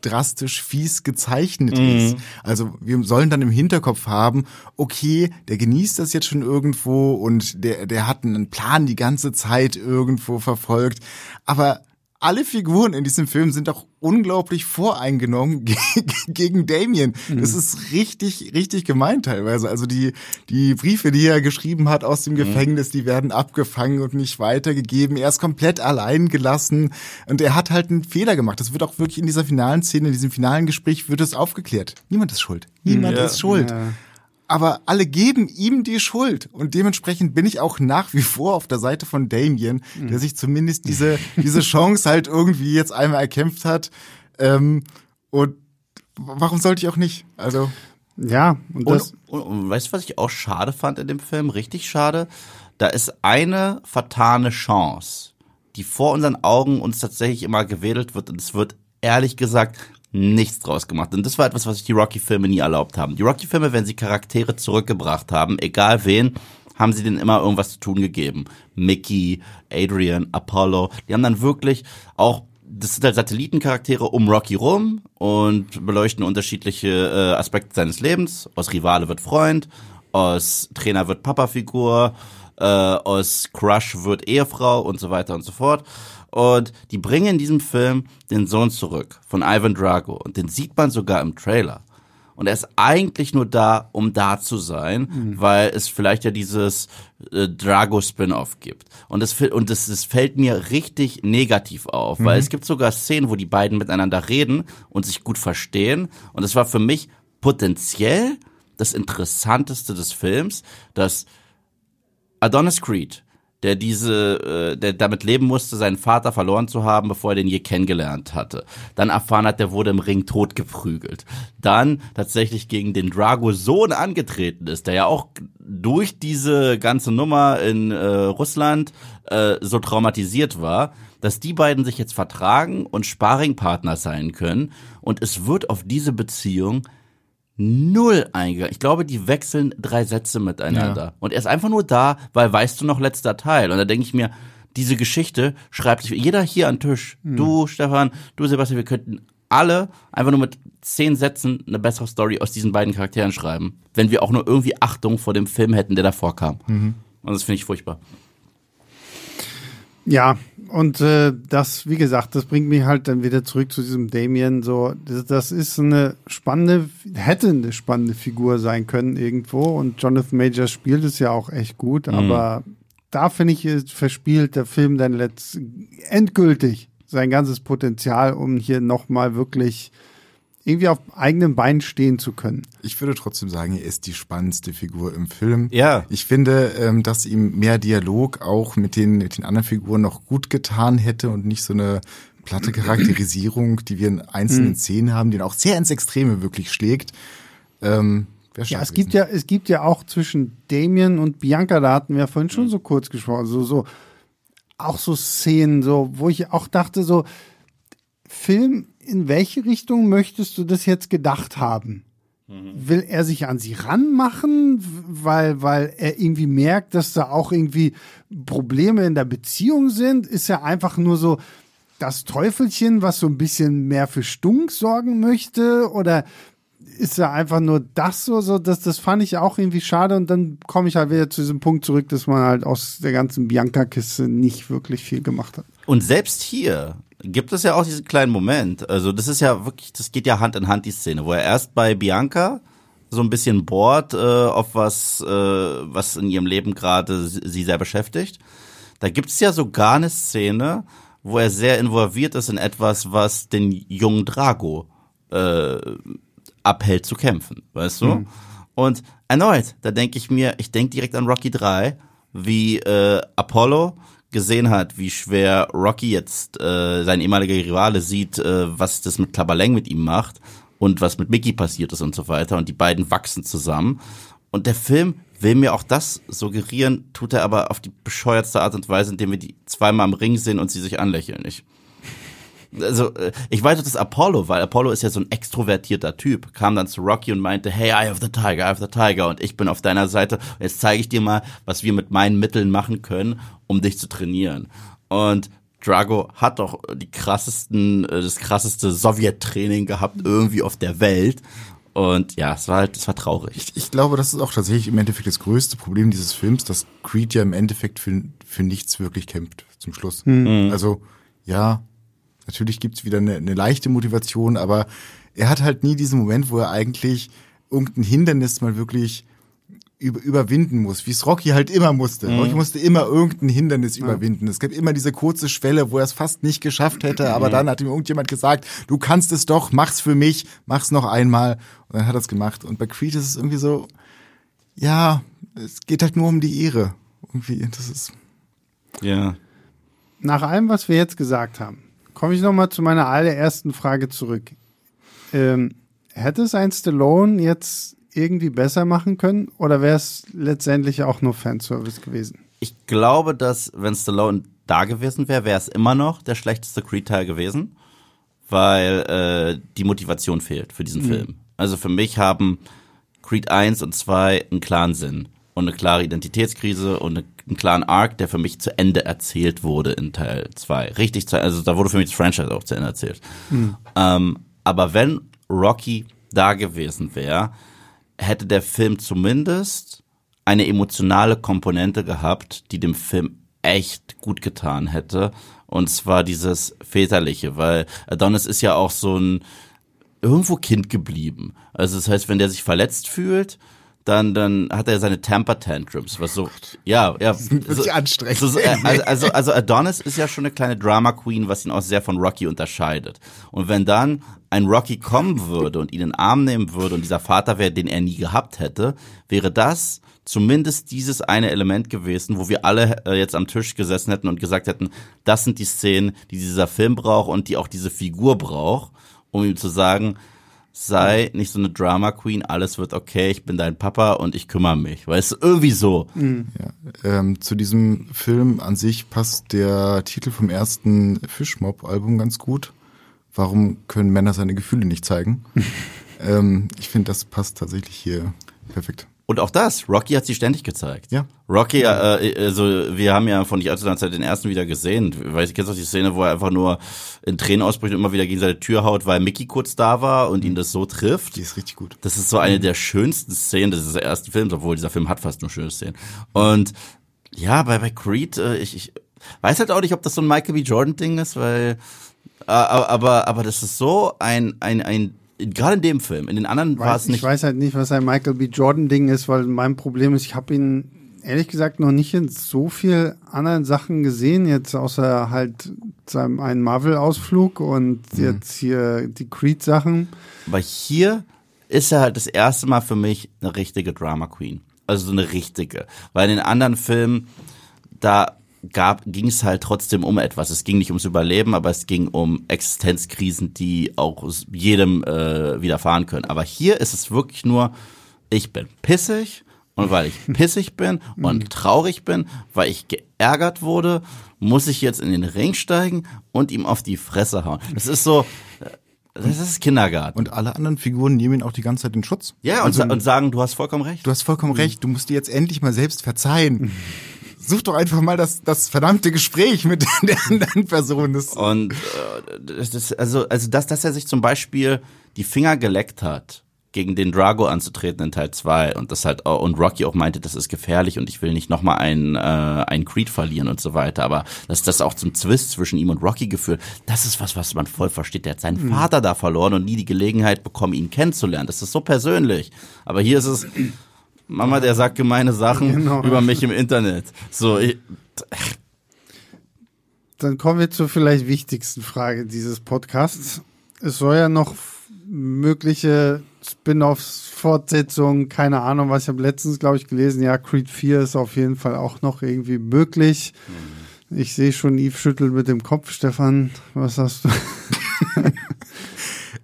drastisch fies gezeichnet mhm. ist. Also wir sollen dann im Hinterkopf haben, okay, der genießt das jetzt schon irgendwo und der, der hat einen Plan die ganze Zeit irgendwo verfolgt. Aber alle Figuren in diesem Film sind auch unglaublich voreingenommen <laughs> gegen Damien. Das mhm. ist richtig, richtig gemein teilweise. Also die, die Briefe, die er geschrieben hat aus dem mhm. Gefängnis, die werden abgefangen und nicht weitergegeben. Er ist komplett allein gelassen und er hat halt einen Fehler gemacht. Das wird auch wirklich in dieser finalen Szene, in diesem finalen Gespräch wird es aufgeklärt. Niemand ist schuld. Niemand ja, ist schuld. Ja aber alle geben ihm die Schuld. Und dementsprechend bin ich auch nach wie vor auf der Seite von Damien, der mhm. sich zumindest diese, diese Chance halt irgendwie jetzt einmal erkämpft hat. Ähm, und warum sollte ich auch nicht? Also. Ja, und, das und, und, und weißt du, was ich auch schade fand in dem Film? Richtig schade. Da ist eine vertane Chance, die vor unseren Augen uns tatsächlich immer gewedelt wird. Und es wird ehrlich gesagt nichts draus gemacht. Und das war etwas, was sich die Rocky-Filme nie erlaubt haben. Die Rocky-Filme, wenn sie Charaktere zurückgebracht haben, egal wen, haben sie denen immer irgendwas zu tun gegeben. Mickey, Adrian, Apollo, die haben dann wirklich auch das sind halt Satellitencharaktere um Rocky rum und beleuchten unterschiedliche äh, Aspekte seines Lebens. Aus Rivale wird Freund, aus Trainer wird Papa-Figur, äh, aus Crush wird Ehefrau und so weiter und so fort. Und die bringen in diesem Film den Sohn zurück von Ivan Drago. Und den sieht man sogar im Trailer. Und er ist eigentlich nur da, um da zu sein, mhm. weil es vielleicht ja dieses äh, Drago-Spin-Off gibt. Und das, und das, das fällt mir richtig negativ auf, mhm. weil es gibt sogar Szenen, wo die beiden miteinander reden und sich gut verstehen. Und es war für mich potenziell das Interessanteste des Films, dass Adonis Creed der diese, äh, der damit leben musste, seinen Vater verloren zu haben, bevor er den je kennengelernt hatte. Dann erfahren hat, der wurde im Ring tot geprügelt. Dann tatsächlich gegen den Drago-Sohn angetreten ist, der ja auch durch diese ganze Nummer in äh, Russland äh, so traumatisiert war, dass die beiden sich jetzt vertragen und Sparringpartner sein können. Und es wird auf diese Beziehung null eingegangen. Ich glaube, die wechseln drei Sätze miteinander. Ja. Und er ist einfach nur da, weil weißt du noch letzter Teil. Und da denke ich mir, diese Geschichte schreibt sich jeder hier an Tisch. Mhm. Du, Stefan, du, Sebastian, wir könnten alle einfach nur mit zehn Sätzen eine bessere Story aus diesen beiden Charakteren schreiben, wenn wir auch nur irgendwie Achtung vor dem Film hätten, der davor kam. Mhm. Und das finde ich furchtbar. Ja, und äh, das, wie gesagt, das bringt mich halt dann wieder zurück zu diesem Damien. So, das, das, ist eine spannende, hätte eine spannende Figur sein können irgendwo. Und Jonathan Majors spielt es ja auch echt gut, mhm. aber da finde ich, verspielt der Film dann letzt endgültig sein ganzes Potenzial, um hier nochmal wirklich irgendwie auf eigenen Beinen stehen zu können. Ich würde trotzdem sagen, er ist die spannendste Figur im Film. Ja. Ich finde, ähm, dass ihm mehr Dialog auch mit den, mit den anderen Figuren noch gut getan hätte und nicht so eine platte Charakterisierung, die wir in einzelnen mhm. Szenen haben, die auch sehr ins Extreme wirklich schlägt. Ähm, ja, es gibt ja, es gibt ja auch zwischen Damien und Bianca, da hatten wir ja vorhin schon so kurz gesprochen, so, so, auch so Szenen, so, wo ich auch dachte, so, Film, in welche Richtung möchtest du das jetzt gedacht haben? Mhm. Will er sich an sie ranmachen, weil, weil er irgendwie merkt, dass da auch irgendwie Probleme in der Beziehung sind? Ist er einfach nur so das Teufelchen, was so ein bisschen mehr für Stunk sorgen möchte? Oder ist er einfach nur das so? so das, das fand ich auch irgendwie schade. Und dann komme ich halt wieder zu diesem Punkt zurück, dass man halt aus der ganzen Bianca-Kiste nicht wirklich viel gemacht hat. Und selbst hier, gibt es ja auch diesen kleinen Moment. Also das ist ja wirklich, das geht ja Hand in Hand, die Szene, wo er erst bei Bianca so ein bisschen bohrt, äh, auf was, äh, was in ihrem Leben gerade sie sehr beschäftigt. Da gibt es ja sogar eine Szene, wo er sehr involviert ist in etwas, was den jungen Drago äh, abhält zu kämpfen, weißt du? Mhm. Und erneut, da denke ich mir, ich denke direkt an Rocky 3, wie äh, Apollo gesehen hat, wie schwer Rocky jetzt äh, sein ehemaliger Rivale sieht, äh, was das mit Klabberleng mit ihm macht und was mit Mickey passiert ist und so weiter. Und die beiden wachsen zusammen. Und der Film will mir auch das suggerieren, tut er aber auf die bescheuertste Art und Weise, indem wir die zweimal im Ring sehen und sie sich anlächeln. Ich, also äh, ich weiß dass Apollo, weil Apollo ist ja so ein extrovertierter Typ, kam dann zu Rocky und meinte, hey, I have the tiger, I have the tiger und ich bin auf deiner Seite. Jetzt zeige ich dir mal, was wir mit meinen Mitteln machen können, um dich zu trainieren. Und Drago hat doch die krassesten, äh, das krasseste Sowjet-Training gehabt irgendwie auf der Welt. Und ja, es war halt, es war traurig. Ich, ich, glaube, das ist auch tatsächlich im Endeffekt das größte Problem dieses Films, dass Creed ja im Endeffekt für, für nichts wirklich kämpft zum Schluss. Mhm. Also, ja, Natürlich gibt's wieder eine, eine leichte Motivation, aber er hat halt nie diesen Moment, wo er eigentlich irgendein Hindernis mal wirklich über, überwinden muss, wie es Rocky halt immer musste. Mhm. Rocky musste immer irgendein Hindernis ja. überwinden. Es gab immer diese kurze Schwelle, wo er es fast nicht geschafft hätte, aber mhm. dann hat ihm irgendjemand gesagt, du kannst es doch, mach's für mich, mach's noch einmal. Und dann hat er es gemacht. Und bei Creed ist es irgendwie so, ja, es geht halt nur um die Ehre. Irgendwie, das ist. Ja. Nach allem, was wir jetzt gesagt haben, komme ich nochmal zu meiner allerersten Frage zurück. Ähm, hätte es ein Stallone jetzt irgendwie besser machen können oder wäre es letztendlich auch nur Fanservice gewesen? Ich glaube, dass wenn Stallone da gewesen wäre, wäre es immer noch der schlechteste Creed-Teil gewesen, weil äh, die Motivation fehlt für diesen mhm. Film. Also für mich haben Creed 1 und 2 einen klaren Sinn und eine klare Identitätskrise und eine einen klaren Arc, der für mich zu Ende erzählt wurde in Teil 2. Richtig, zu, also da wurde für mich das Franchise auch zu Ende erzählt. Mhm. Ähm, aber wenn Rocky da gewesen wäre, hätte der Film zumindest eine emotionale Komponente gehabt, die dem Film echt gut getan hätte. Und zwar dieses Väterliche, weil Adonis ist ja auch so ein irgendwo Kind geblieben. Also das heißt, wenn der sich verletzt fühlt, dann dann hat er seine Temper Tantrums, was so ja ja so, anstrengend. So, äh, also, also also Adonis ist ja schon eine kleine Drama Queen, was ihn auch sehr von Rocky unterscheidet. Und wenn dann ein Rocky kommen würde und ihn in den Arm nehmen würde und dieser Vater wäre, den er nie gehabt hätte, wäre das zumindest dieses eine Element gewesen, wo wir alle äh, jetzt am Tisch gesessen hätten und gesagt hätten, das sind die Szenen, die dieser Film braucht und die auch diese Figur braucht, um ihm zu sagen, sei nicht so eine Drama Queen, alles wird okay, ich bin dein Papa und ich kümmere mich. Weißt du, irgendwie so. Mhm. Ja, ähm, zu diesem Film an sich passt der Titel vom ersten Fischmob-Album ganz gut. Warum können Männer seine Gefühle nicht zeigen? <laughs> ähm, ich finde, das passt tatsächlich hier perfekt. Und auch das, Rocky hat sie ständig gezeigt. Ja. Rocky, äh, also wir haben ja von nicht allzu langer Zeit den ersten wieder gesehen. Weiß ich kennst auch die Szene, wo er einfach nur in Tränen ausbricht und immer wieder gegen seine Tür haut, weil Mickey kurz da war und ihn das so trifft. Die ist richtig gut. Das ist so eine der schönsten Szenen des ersten Films, obwohl dieser Film hat fast nur schöne Szenen. Und ja, bei, bei Creed, äh, ich, ich weiß halt auch nicht, ob das so ein Michael B. Jordan Ding ist, weil äh, aber aber das ist so ein ein ein gerade in dem Film, in den anderen war es nicht. Ich weiß halt nicht, was ein Michael B. Jordan-Ding ist, weil mein Problem ist, ich habe ihn ehrlich gesagt noch nicht in so viel anderen Sachen gesehen, jetzt außer halt seinem einen Marvel-Ausflug und mhm. jetzt hier die Creed-Sachen. Aber hier ist er halt das erste Mal für mich eine richtige Drama Queen. Also so eine richtige. Weil in den anderen Filmen, da gab, ging es halt trotzdem um etwas. Es ging nicht ums Überleben, aber es ging um Existenzkrisen, die auch jedem äh, widerfahren können. Aber hier ist es wirklich nur, ich bin pissig und weil ich <laughs> pissig bin und traurig bin, weil ich geärgert wurde, muss ich jetzt in den Ring steigen und ihm auf die Fresse hauen. Das ist so, das ist Kindergarten. Und alle anderen Figuren nehmen ihn auch die ganze Zeit in Schutz. Ja, und, also, und sagen, du hast vollkommen recht. Du hast vollkommen recht, du musst dir jetzt endlich mal selbst verzeihen. Such doch einfach mal das, das verdammte Gespräch mit <laughs> der anderen Person. Das und äh, das ist, also, also dass, dass er sich zum Beispiel die Finger geleckt hat gegen den Drago anzutreten in Teil 2 und das halt und Rocky auch meinte, das ist gefährlich und ich will nicht nochmal einen, äh, einen Creed verlieren und so weiter. Aber dass das auch zum Zwist zwischen ihm und Rocky geführt, das ist was, was man voll versteht. Der hat seinen mhm. Vater da verloren und nie die Gelegenheit bekommen, ihn kennenzulernen. Das ist so persönlich. Aber hier ist es, Mama, der sagt gemeine Sachen genau. über mich im Internet. So, ich, dann kommen wir zur vielleicht wichtigsten Frage dieses Podcasts. Es soll ja noch mögliche Spin-offs, Fortsetzungen, keine Ahnung, was ich habe letztens, glaube ich, gelesen. Ja, Creed 4 ist auf jeden Fall auch noch irgendwie möglich. Mhm. Ich sehe schon Yves schüttelt mit dem Kopf. Stefan, was hast du? <laughs>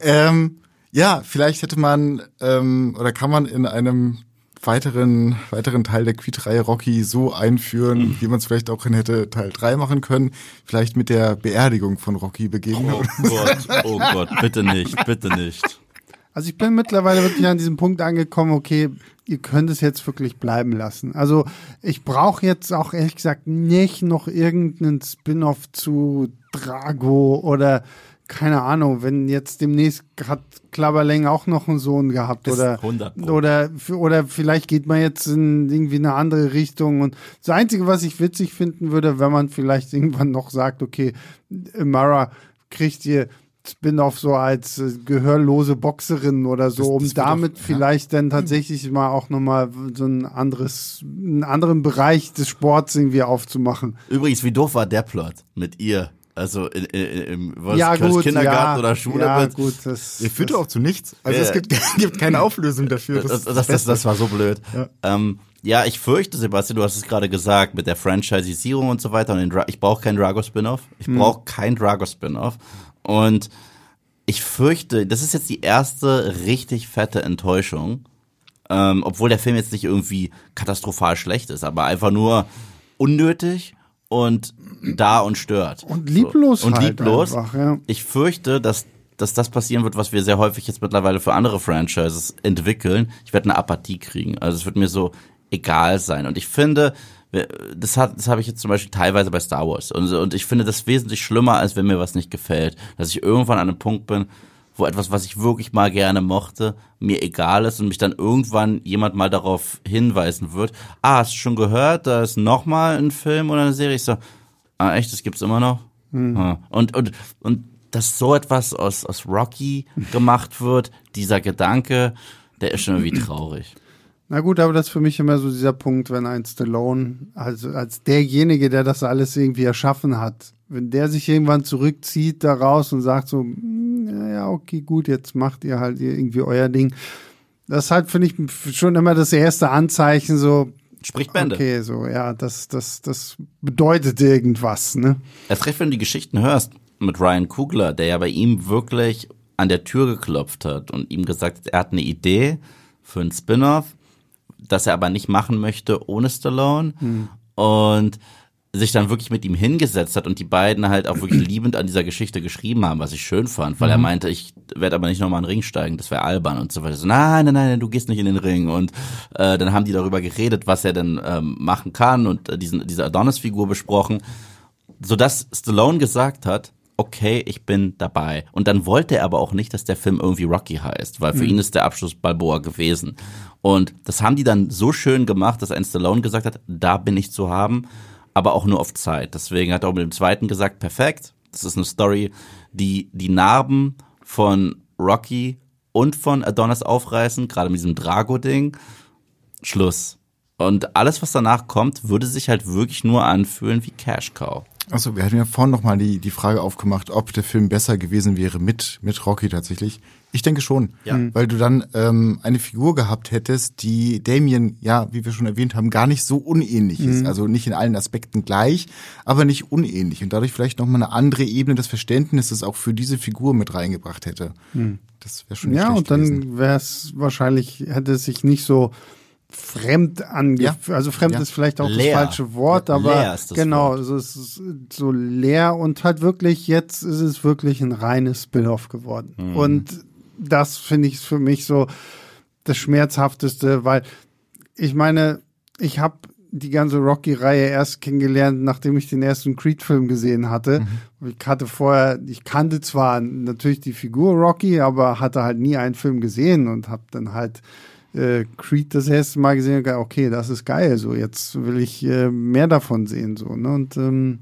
ähm, ja, vielleicht hätte man ähm, oder kann man in einem weiteren, weiteren Teil der Creed-Reihe Rocky so einführen, mhm. wie man es vielleicht auch in hätte Teil 3 machen können. Vielleicht mit der Beerdigung von Rocky beginnen. Oh Gott, oh Gott, bitte nicht, bitte nicht. Also ich bin mittlerweile wirklich an diesem Punkt angekommen, okay, ihr könnt es jetzt wirklich bleiben lassen. Also ich brauche jetzt auch ehrlich gesagt nicht noch irgendeinen Spin-off zu Drago oder keine Ahnung, wenn jetzt demnächst hat Klapperling auch noch einen Sohn gehabt oder oder oder vielleicht geht man jetzt in irgendwie eine andere Richtung und das einzige, was ich witzig finden würde, wenn man vielleicht irgendwann noch sagt, okay, Mara kriegt ihr Spin-off so als äh, gehörlose Boxerin oder so, das, das um damit doch, vielleicht ja. dann tatsächlich mal auch nochmal so ein anderes, einen anderen Bereich des Sports irgendwie aufzumachen. Übrigens, wie doof war der Plot mit ihr? Also in, in, im was, ja, gut, Kindergarten ja, oder Schule ja, mit. gut, das, Ihr führt auch zu nichts. Also ja. es gibt, gibt keine <laughs> Auflösung dafür. Das, das, das, das, das war so blöd. Ja. Ähm, ja, ich fürchte, Sebastian, du hast es gerade gesagt, mit der Franchisierung und so weiter. Und ich brauche keinen Drago-Spin-Off. Ich hm. brauche kein Drago-Spin-Off. Und ich fürchte, das ist jetzt die erste richtig fette Enttäuschung. Ähm, obwohl der Film jetzt nicht irgendwie katastrophal schlecht ist, aber einfach nur unnötig und da und stört. Und lieblos. So. Und halt lieblos. Einfach, ja. Ich fürchte, dass, dass das passieren wird, was wir sehr häufig jetzt mittlerweile für andere Franchises entwickeln. Ich werde eine Apathie kriegen. Also es wird mir so egal sein. Und ich finde, das hat, das habe ich jetzt zum Beispiel teilweise bei Star Wars. Und, und ich finde das wesentlich schlimmer, als wenn mir was nicht gefällt. Dass ich irgendwann an einem Punkt bin, wo etwas, was ich wirklich mal gerne mochte, mir egal ist und mich dann irgendwann jemand mal darauf hinweisen wird, ah, hast du schon gehört, da ist noch mal ein Film oder eine Serie? Ich so, ah, echt, das gibt's immer noch? Mhm. Und, und, und dass so etwas aus, aus Rocky gemacht wird, dieser Gedanke, der ist schon irgendwie traurig. Na gut, aber das ist für mich immer so dieser Punkt, wenn ein Stallone, also als derjenige, der das alles irgendwie erschaffen hat, wenn der sich irgendwann zurückzieht daraus und sagt so, ja, okay, gut, jetzt macht ihr halt irgendwie euer Ding. Das ist halt, finde ich, schon immer das erste Anzeichen, so, Spricht Bände. Okay, so, ja, das, das, das bedeutet irgendwas, ne? Erst recht, wenn du die Geschichten hörst mit Ryan Kugler, der ja bei ihm wirklich an der Tür geklopft hat und ihm gesagt hat, er hat eine Idee für ein Spin-off, das er aber nicht machen möchte ohne Stallone. Hm. Und sich dann wirklich mit ihm hingesetzt hat und die beiden halt auch wirklich <clears throat> liebend an dieser Geschichte geschrieben haben, was ich schön fand, weil mhm. er meinte, ich werde aber nicht nochmal in den Ring steigen, das wäre albern und so weiter. So, nein, nein, nein, du gehst nicht in den Ring. Und äh, dann haben die darüber geredet, was er denn ähm, machen kann und äh, diesen, diese Adonis-Figur besprochen, sodass Stallone gesagt hat, okay, ich bin dabei. Und dann wollte er aber auch nicht, dass der Film irgendwie Rocky heißt, weil für mhm. ihn ist der Abschluss Balboa gewesen. Und das haben die dann so schön gemacht, dass ein Stallone gesagt hat, da bin ich zu haben aber auch nur auf Zeit. Deswegen hat er auch mit dem zweiten gesagt, perfekt, das ist eine Story, die die Narben von Rocky und von Adonis aufreißen, gerade mit diesem Drago-Ding. Schluss. Und alles, was danach kommt, würde sich halt wirklich nur anfühlen wie Cash Cow. Achso, wir hatten ja vorhin nochmal die, die Frage aufgemacht, ob der Film besser gewesen wäre mit, mit Rocky tatsächlich. Ich denke schon, Ja. Mhm. weil du dann ähm, eine Figur gehabt hättest, die Damien, ja, wie wir schon erwähnt haben, gar nicht so unähnlich Mhm. ist. Also nicht in allen Aspekten gleich, aber nicht unähnlich. Und dadurch vielleicht nochmal eine andere Ebene des Verständnisses auch für diese Figur mit reingebracht hätte. Das wäre schon nicht Mhm. Ja, und dann wäre es wahrscheinlich, hätte es sich nicht so fremd angefühlt. Ja. Also fremd Ja. ist vielleicht auch Leer. das falsche Wort, aber leer ist das genau, Wort. es ist so leer und halt wirklich, jetzt ist es wirklich ein reines Spin-off geworden. Mhm. Und das finde ich für mich so das Schmerzhafteste, weil ich meine, ich habe die ganze Rocky-Reihe erst kennengelernt, nachdem ich den ersten Creed-Film gesehen hatte. Ich hatte vorher, ich kannte zwar natürlich die Figur Rocky, aber hatte halt nie einen Film gesehen und habe dann halt äh, Creed das erste Mal gesehen und gedacht, okay, das ist geil, so jetzt will ich äh, mehr davon sehen, so, ne? Und ähm,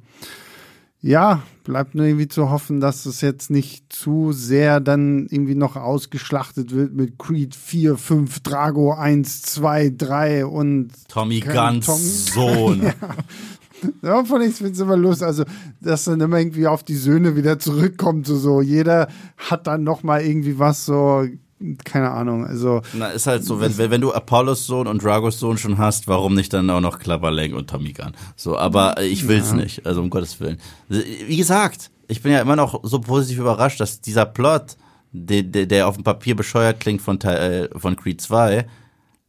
ja, bleibt nur irgendwie zu hoffen, dass es jetzt nicht zu sehr dann irgendwie noch ausgeschlachtet wird mit Creed 4, 5, Drago 1, 2, 3 und Tommy Guns Tom- Sohn. <laughs> ja, von nichts find's immer los. Also, dass dann immer irgendwie auf die Söhne wieder zurückkommt, so, so. Jeder hat dann noch mal irgendwie was so, keine Ahnung, also. Na, ist halt so, wenn, wenn, du Apollos Sohn und Dragos Sohn schon hast, warum nicht dann auch noch Klapperlenk und Tommy Gunn? So, aber ich will's nicht, also um Gottes Willen. Wie gesagt, ich bin ja immer noch so positiv überrascht, dass dieser Plot, der, der, der auf dem Papier bescheuert klingt von, Teil, äh, von Creed 2,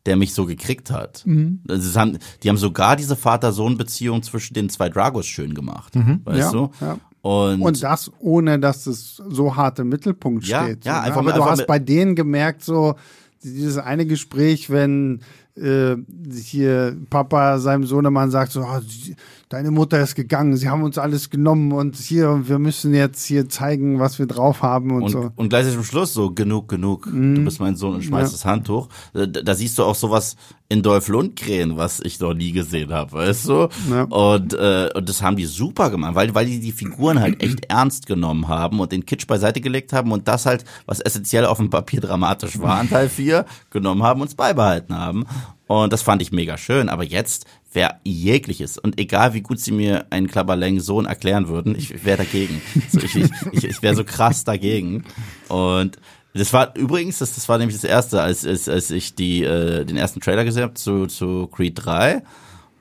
der mich so gekriegt hat. Also, es haben, die haben sogar diese Vater-Sohn-Beziehung zwischen den zwei Dragos schön gemacht, weißt Ja, du? ja. Und, Und das ohne, dass es so hart im Mittelpunkt Ja, steht. ja, ne? einfach Aber mit- du einfach hast bei denen gemerkt, so, dieses eine Gespräch, wenn äh, hier Papa seinem Sohnemann sagt so, sie- deine Mutter ist gegangen, sie haben uns alles genommen und hier, wir müssen jetzt hier zeigen, was wir drauf haben und, Und, so. und gleich zum Schluss so, genug, genug, du bist mein Sohn und schmeißt Ja. das Handtuch. Da, da siehst du auch sowas in Dolph Lundgren, was ich noch nie gesehen habe, weißt du? Ja. Und, äh, und das haben die super gemacht, weil, weil die die Figuren halt echt ernst genommen haben und den Kitsch beiseite gelegt haben und das halt, was essentiell auf dem Papier dramatisch war, an Teil 4, genommen haben und es beibehalten haben. Und das fand ich mega schön. Aber jetzt, wer jegliches und egal wie gut sie mir einen Klapperleng-Sohn erklären würden, ich wäre dagegen. So, ich ich, ich, ich wäre so krass dagegen. Und das war übrigens, das, das war nämlich das erste, als, als, als ich die, äh, den ersten Trailer gesehen habe zu, zu Creed 3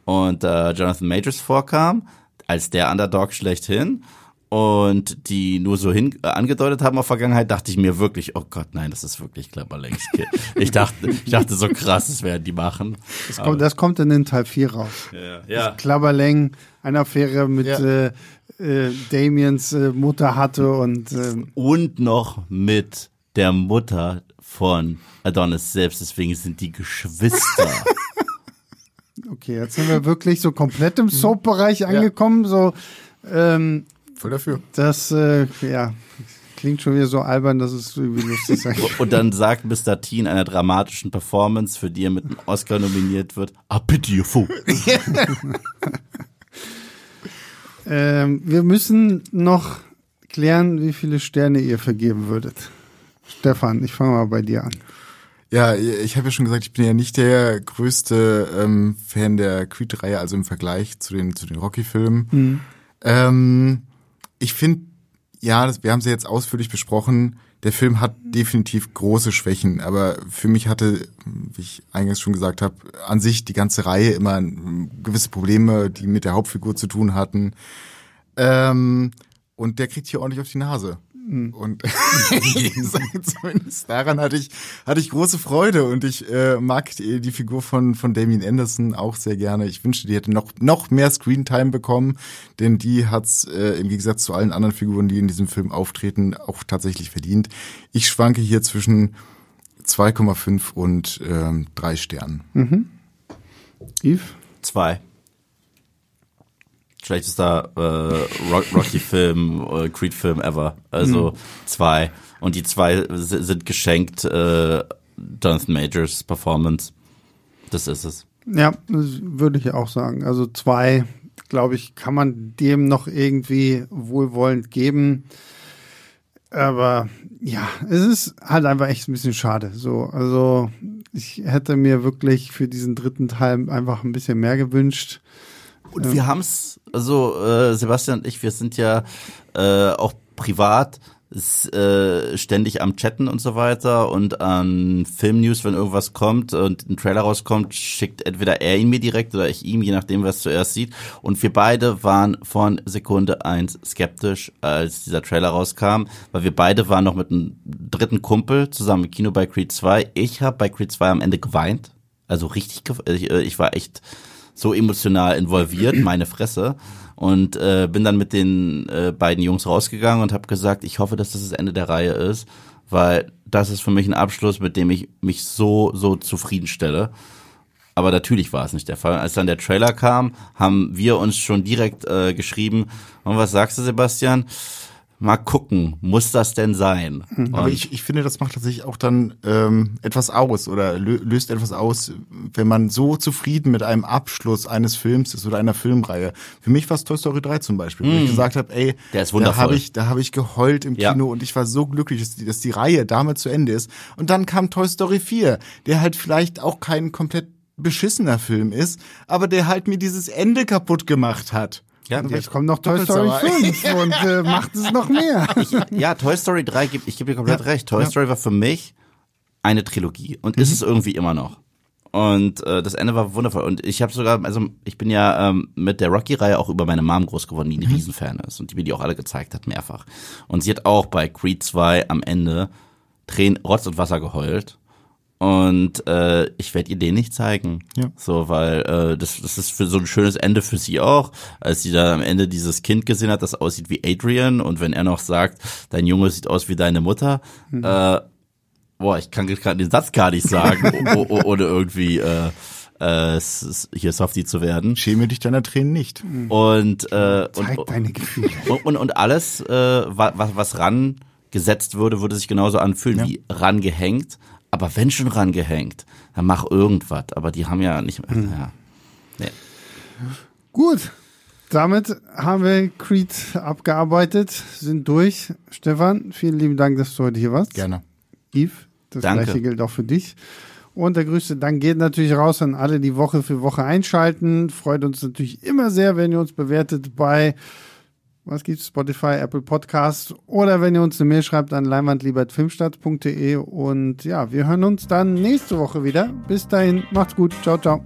und äh, Jonathan Majors vorkam, als der Underdog schlechthin und die nur so hin äh, angedeutet haben auf Vergangenheit, dachte ich mir wirklich, oh Gott, nein, das ist wirklich Klapperlengs Kid. Ich dachte, ich dachte so krass, das werden die machen. Das kommt, das kommt in den Teil 4 raus. Ja, ja. Klabberleng eine Affäre mit Ja. äh, äh, Damiens äh, Mutter hatte und ähm, Und noch mit der Mutter von Adonis selbst, deswegen sind die Geschwister. <laughs> okay, jetzt sind wir wirklich so komplett im Soap-Bereich angekommen. So, ähm, Voll dafür. das äh, ja klingt schon wieder so albern, dass es irgendwie lustig sein <laughs> Und dann sagt Mr. Teen einer dramatischen Performance, für die er mit einem Oscar nominiert wird, ah bitte, ihr Fu. <laughs> ähm, Wir müssen noch klären, wie viele Sterne ihr vergeben würdet. Stefan, ich fange mal bei dir an. Ja, ich habe ja schon gesagt, ich bin ja nicht der größte ähm, Fan der Creed-Reihe, also im Vergleich zu den, zu den Rocky-Filmen. Ähm, ich finde, ja, das, wir haben sie jetzt ausführlich besprochen. Der Film hat definitiv große Schwächen, aber für mich hatte, wie ich eingangs schon gesagt habe, an sich die ganze Reihe immer gewisse Probleme, die mit der Hauptfigur zu tun hatten. Ähm, und der kriegt hier ordentlich auf die Nase. Und <laughs> zumindest daran hatte ich, hatte ich große Freude und ich äh, mag die, die Figur von, von Damien Anderson auch sehr gerne. Ich wünschte, die hätte noch, noch mehr Screentime bekommen, denn die hat's äh, im Gegensatz zu allen anderen Figuren, die in diesem Film auftreten, auch tatsächlich verdient. Ich schwanke hier zwischen 2,5 und ähm, drei Sternen. Yves? Zwei. Schlechtester äh, Rock- Rocky-Film, äh, Creed-Film ever. Also zwei. Und die zwei sind geschenkt äh, Jonathan Majors Performance. Das ist es. Ja, würde ich auch sagen. Also zwei, glaube ich, kann man dem noch irgendwie wohlwollend geben. Aber ja, es ist halt einfach echt ein bisschen schade. So, also ich hätte mir wirklich für diesen dritten Teil einfach ein bisschen mehr gewünscht. Und wir haben's, also äh, Sebastian und ich, wir sind ja äh, auch privat äh, ständig am Chatten und so weiter und an Filmnews, wenn irgendwas kommt und ein Trailer rauskommt, schickt entweder er ihn mir direkt oder ich ihm, je nachdem, es zuerst sieht. Und wir beide waren von Sekunde eins skeptisch, als dieser Trailer rauskam, weil wir beide waren noch mit einem dritten Kumpel zusammen im Kino bei Creed 2. Ich habe bei Creed 2 am Ende geweint, also richtig, ich, äh, ich war echt so emotional involviert, <clears throat> meine Fresse und äh, bin dann mit den äh, beiden Jungs rausgegangen und habe gesagt, ich hoffe, dass das das Ende der Reihe ist, weil das ist für mich ein Abschluss, mit dem ich mich so so zufriedenstelle. Aber natürlich war es nicht der Fall. Als dann der Trailer kam, haben wir uns schon direkt äh, geschrieben. Und was sagst du, Sebastian? Mal gucken, muss das denn sein? Mhm. Aber ich, ich finde, das macht tatsächlich auch dann ähm, etwas aus oder löst etwas aus, wenn man so zufrieden mit einem Abschluss eines Films ist oder einer Filmreihe. Für mich war es Toy Story 3 zum Beispiel, wo ich mhm. gesagt habe, ey, Der ist wundervoll. da habe ich, da hab ich geheult im Kino ja. und ich war so glücklich, dass die, dass die Reihe damit zu Ende ist. Und dann kam Toy Story 4, der halt vielleicht auch kein komplett beschissener Film ist, aber der halt mir dieses Ende kaputt gemacht hat. Ja, jetzt kommt noch Toy Story 5 <laughs> und äh, macht es noch mehr. <laughs> Ich, ja, Toy Story 3, gibt, ich gebe dir komplett ja. recht. Toy ja. Story war für mich eine Trilogie und mhm. ist es irgendwie immer noch. Und äh, das Ende war wundervoll. Und ich habe sogar, also ich bin ja ähm, mit der Rocky-Reihe auch über meine Mom groß geworden, die ein mhm. Riesenfan ist und die mir die auch alle gezeigt hat, mehrfach. Und sie hat auch bei Creed 2 am Ende Tränen, Rotz und Wasser geheult. Und äh, ich werde ihr den nicht zeigen. Ja. So, weil äh, das, das ist für so ein schönes Ende für sie auch, als sie da am Ende dieses Kind gesehen hat, das aussieht wie Adrian und wenn er noch sagt, dein Junge sieht aus wie deine Mutter, mhm. äh, boah, ich kann gerade den Satz gar nicht sagen, <laughs> ohne irgendwie äh, äh, hier Softie zu werden. Schäme dich deiner Tränen nicht. Mhm. Und, äh, Zeig und, deine Gefühle. <laughs> Und, und, und alles, äh, was, was ran gesetzt würde, würde sich genauso anfühlen ja. wie rangehängt. Aber wenn schon rangehängt, dann mach irgendwas. Aber die haben ja nicht mehr. Hm. Ja. Nee. Gut. Damit haben wir Creed abgearbeitet, sind durch. Stefan, vielen lieben Dank, dass du heute hier warst. Gerne. Yves, das Danke. gleiche gilt auch für dich. Und der größte Dank geht natürlich raus an alle, die Woche für Woche einschalten. Freut uns natürlich immer sehr, wenn ihr uns bewertet bei was gibt's? Spotify, Apple Podcasts oder wenn ihr uns eine Mail schreibt an leinwandliebertfilmstadt.de und ja, wir hören uns dann nächste Woche wieder. Bis dahin, macht's gut. Ciao, ciao.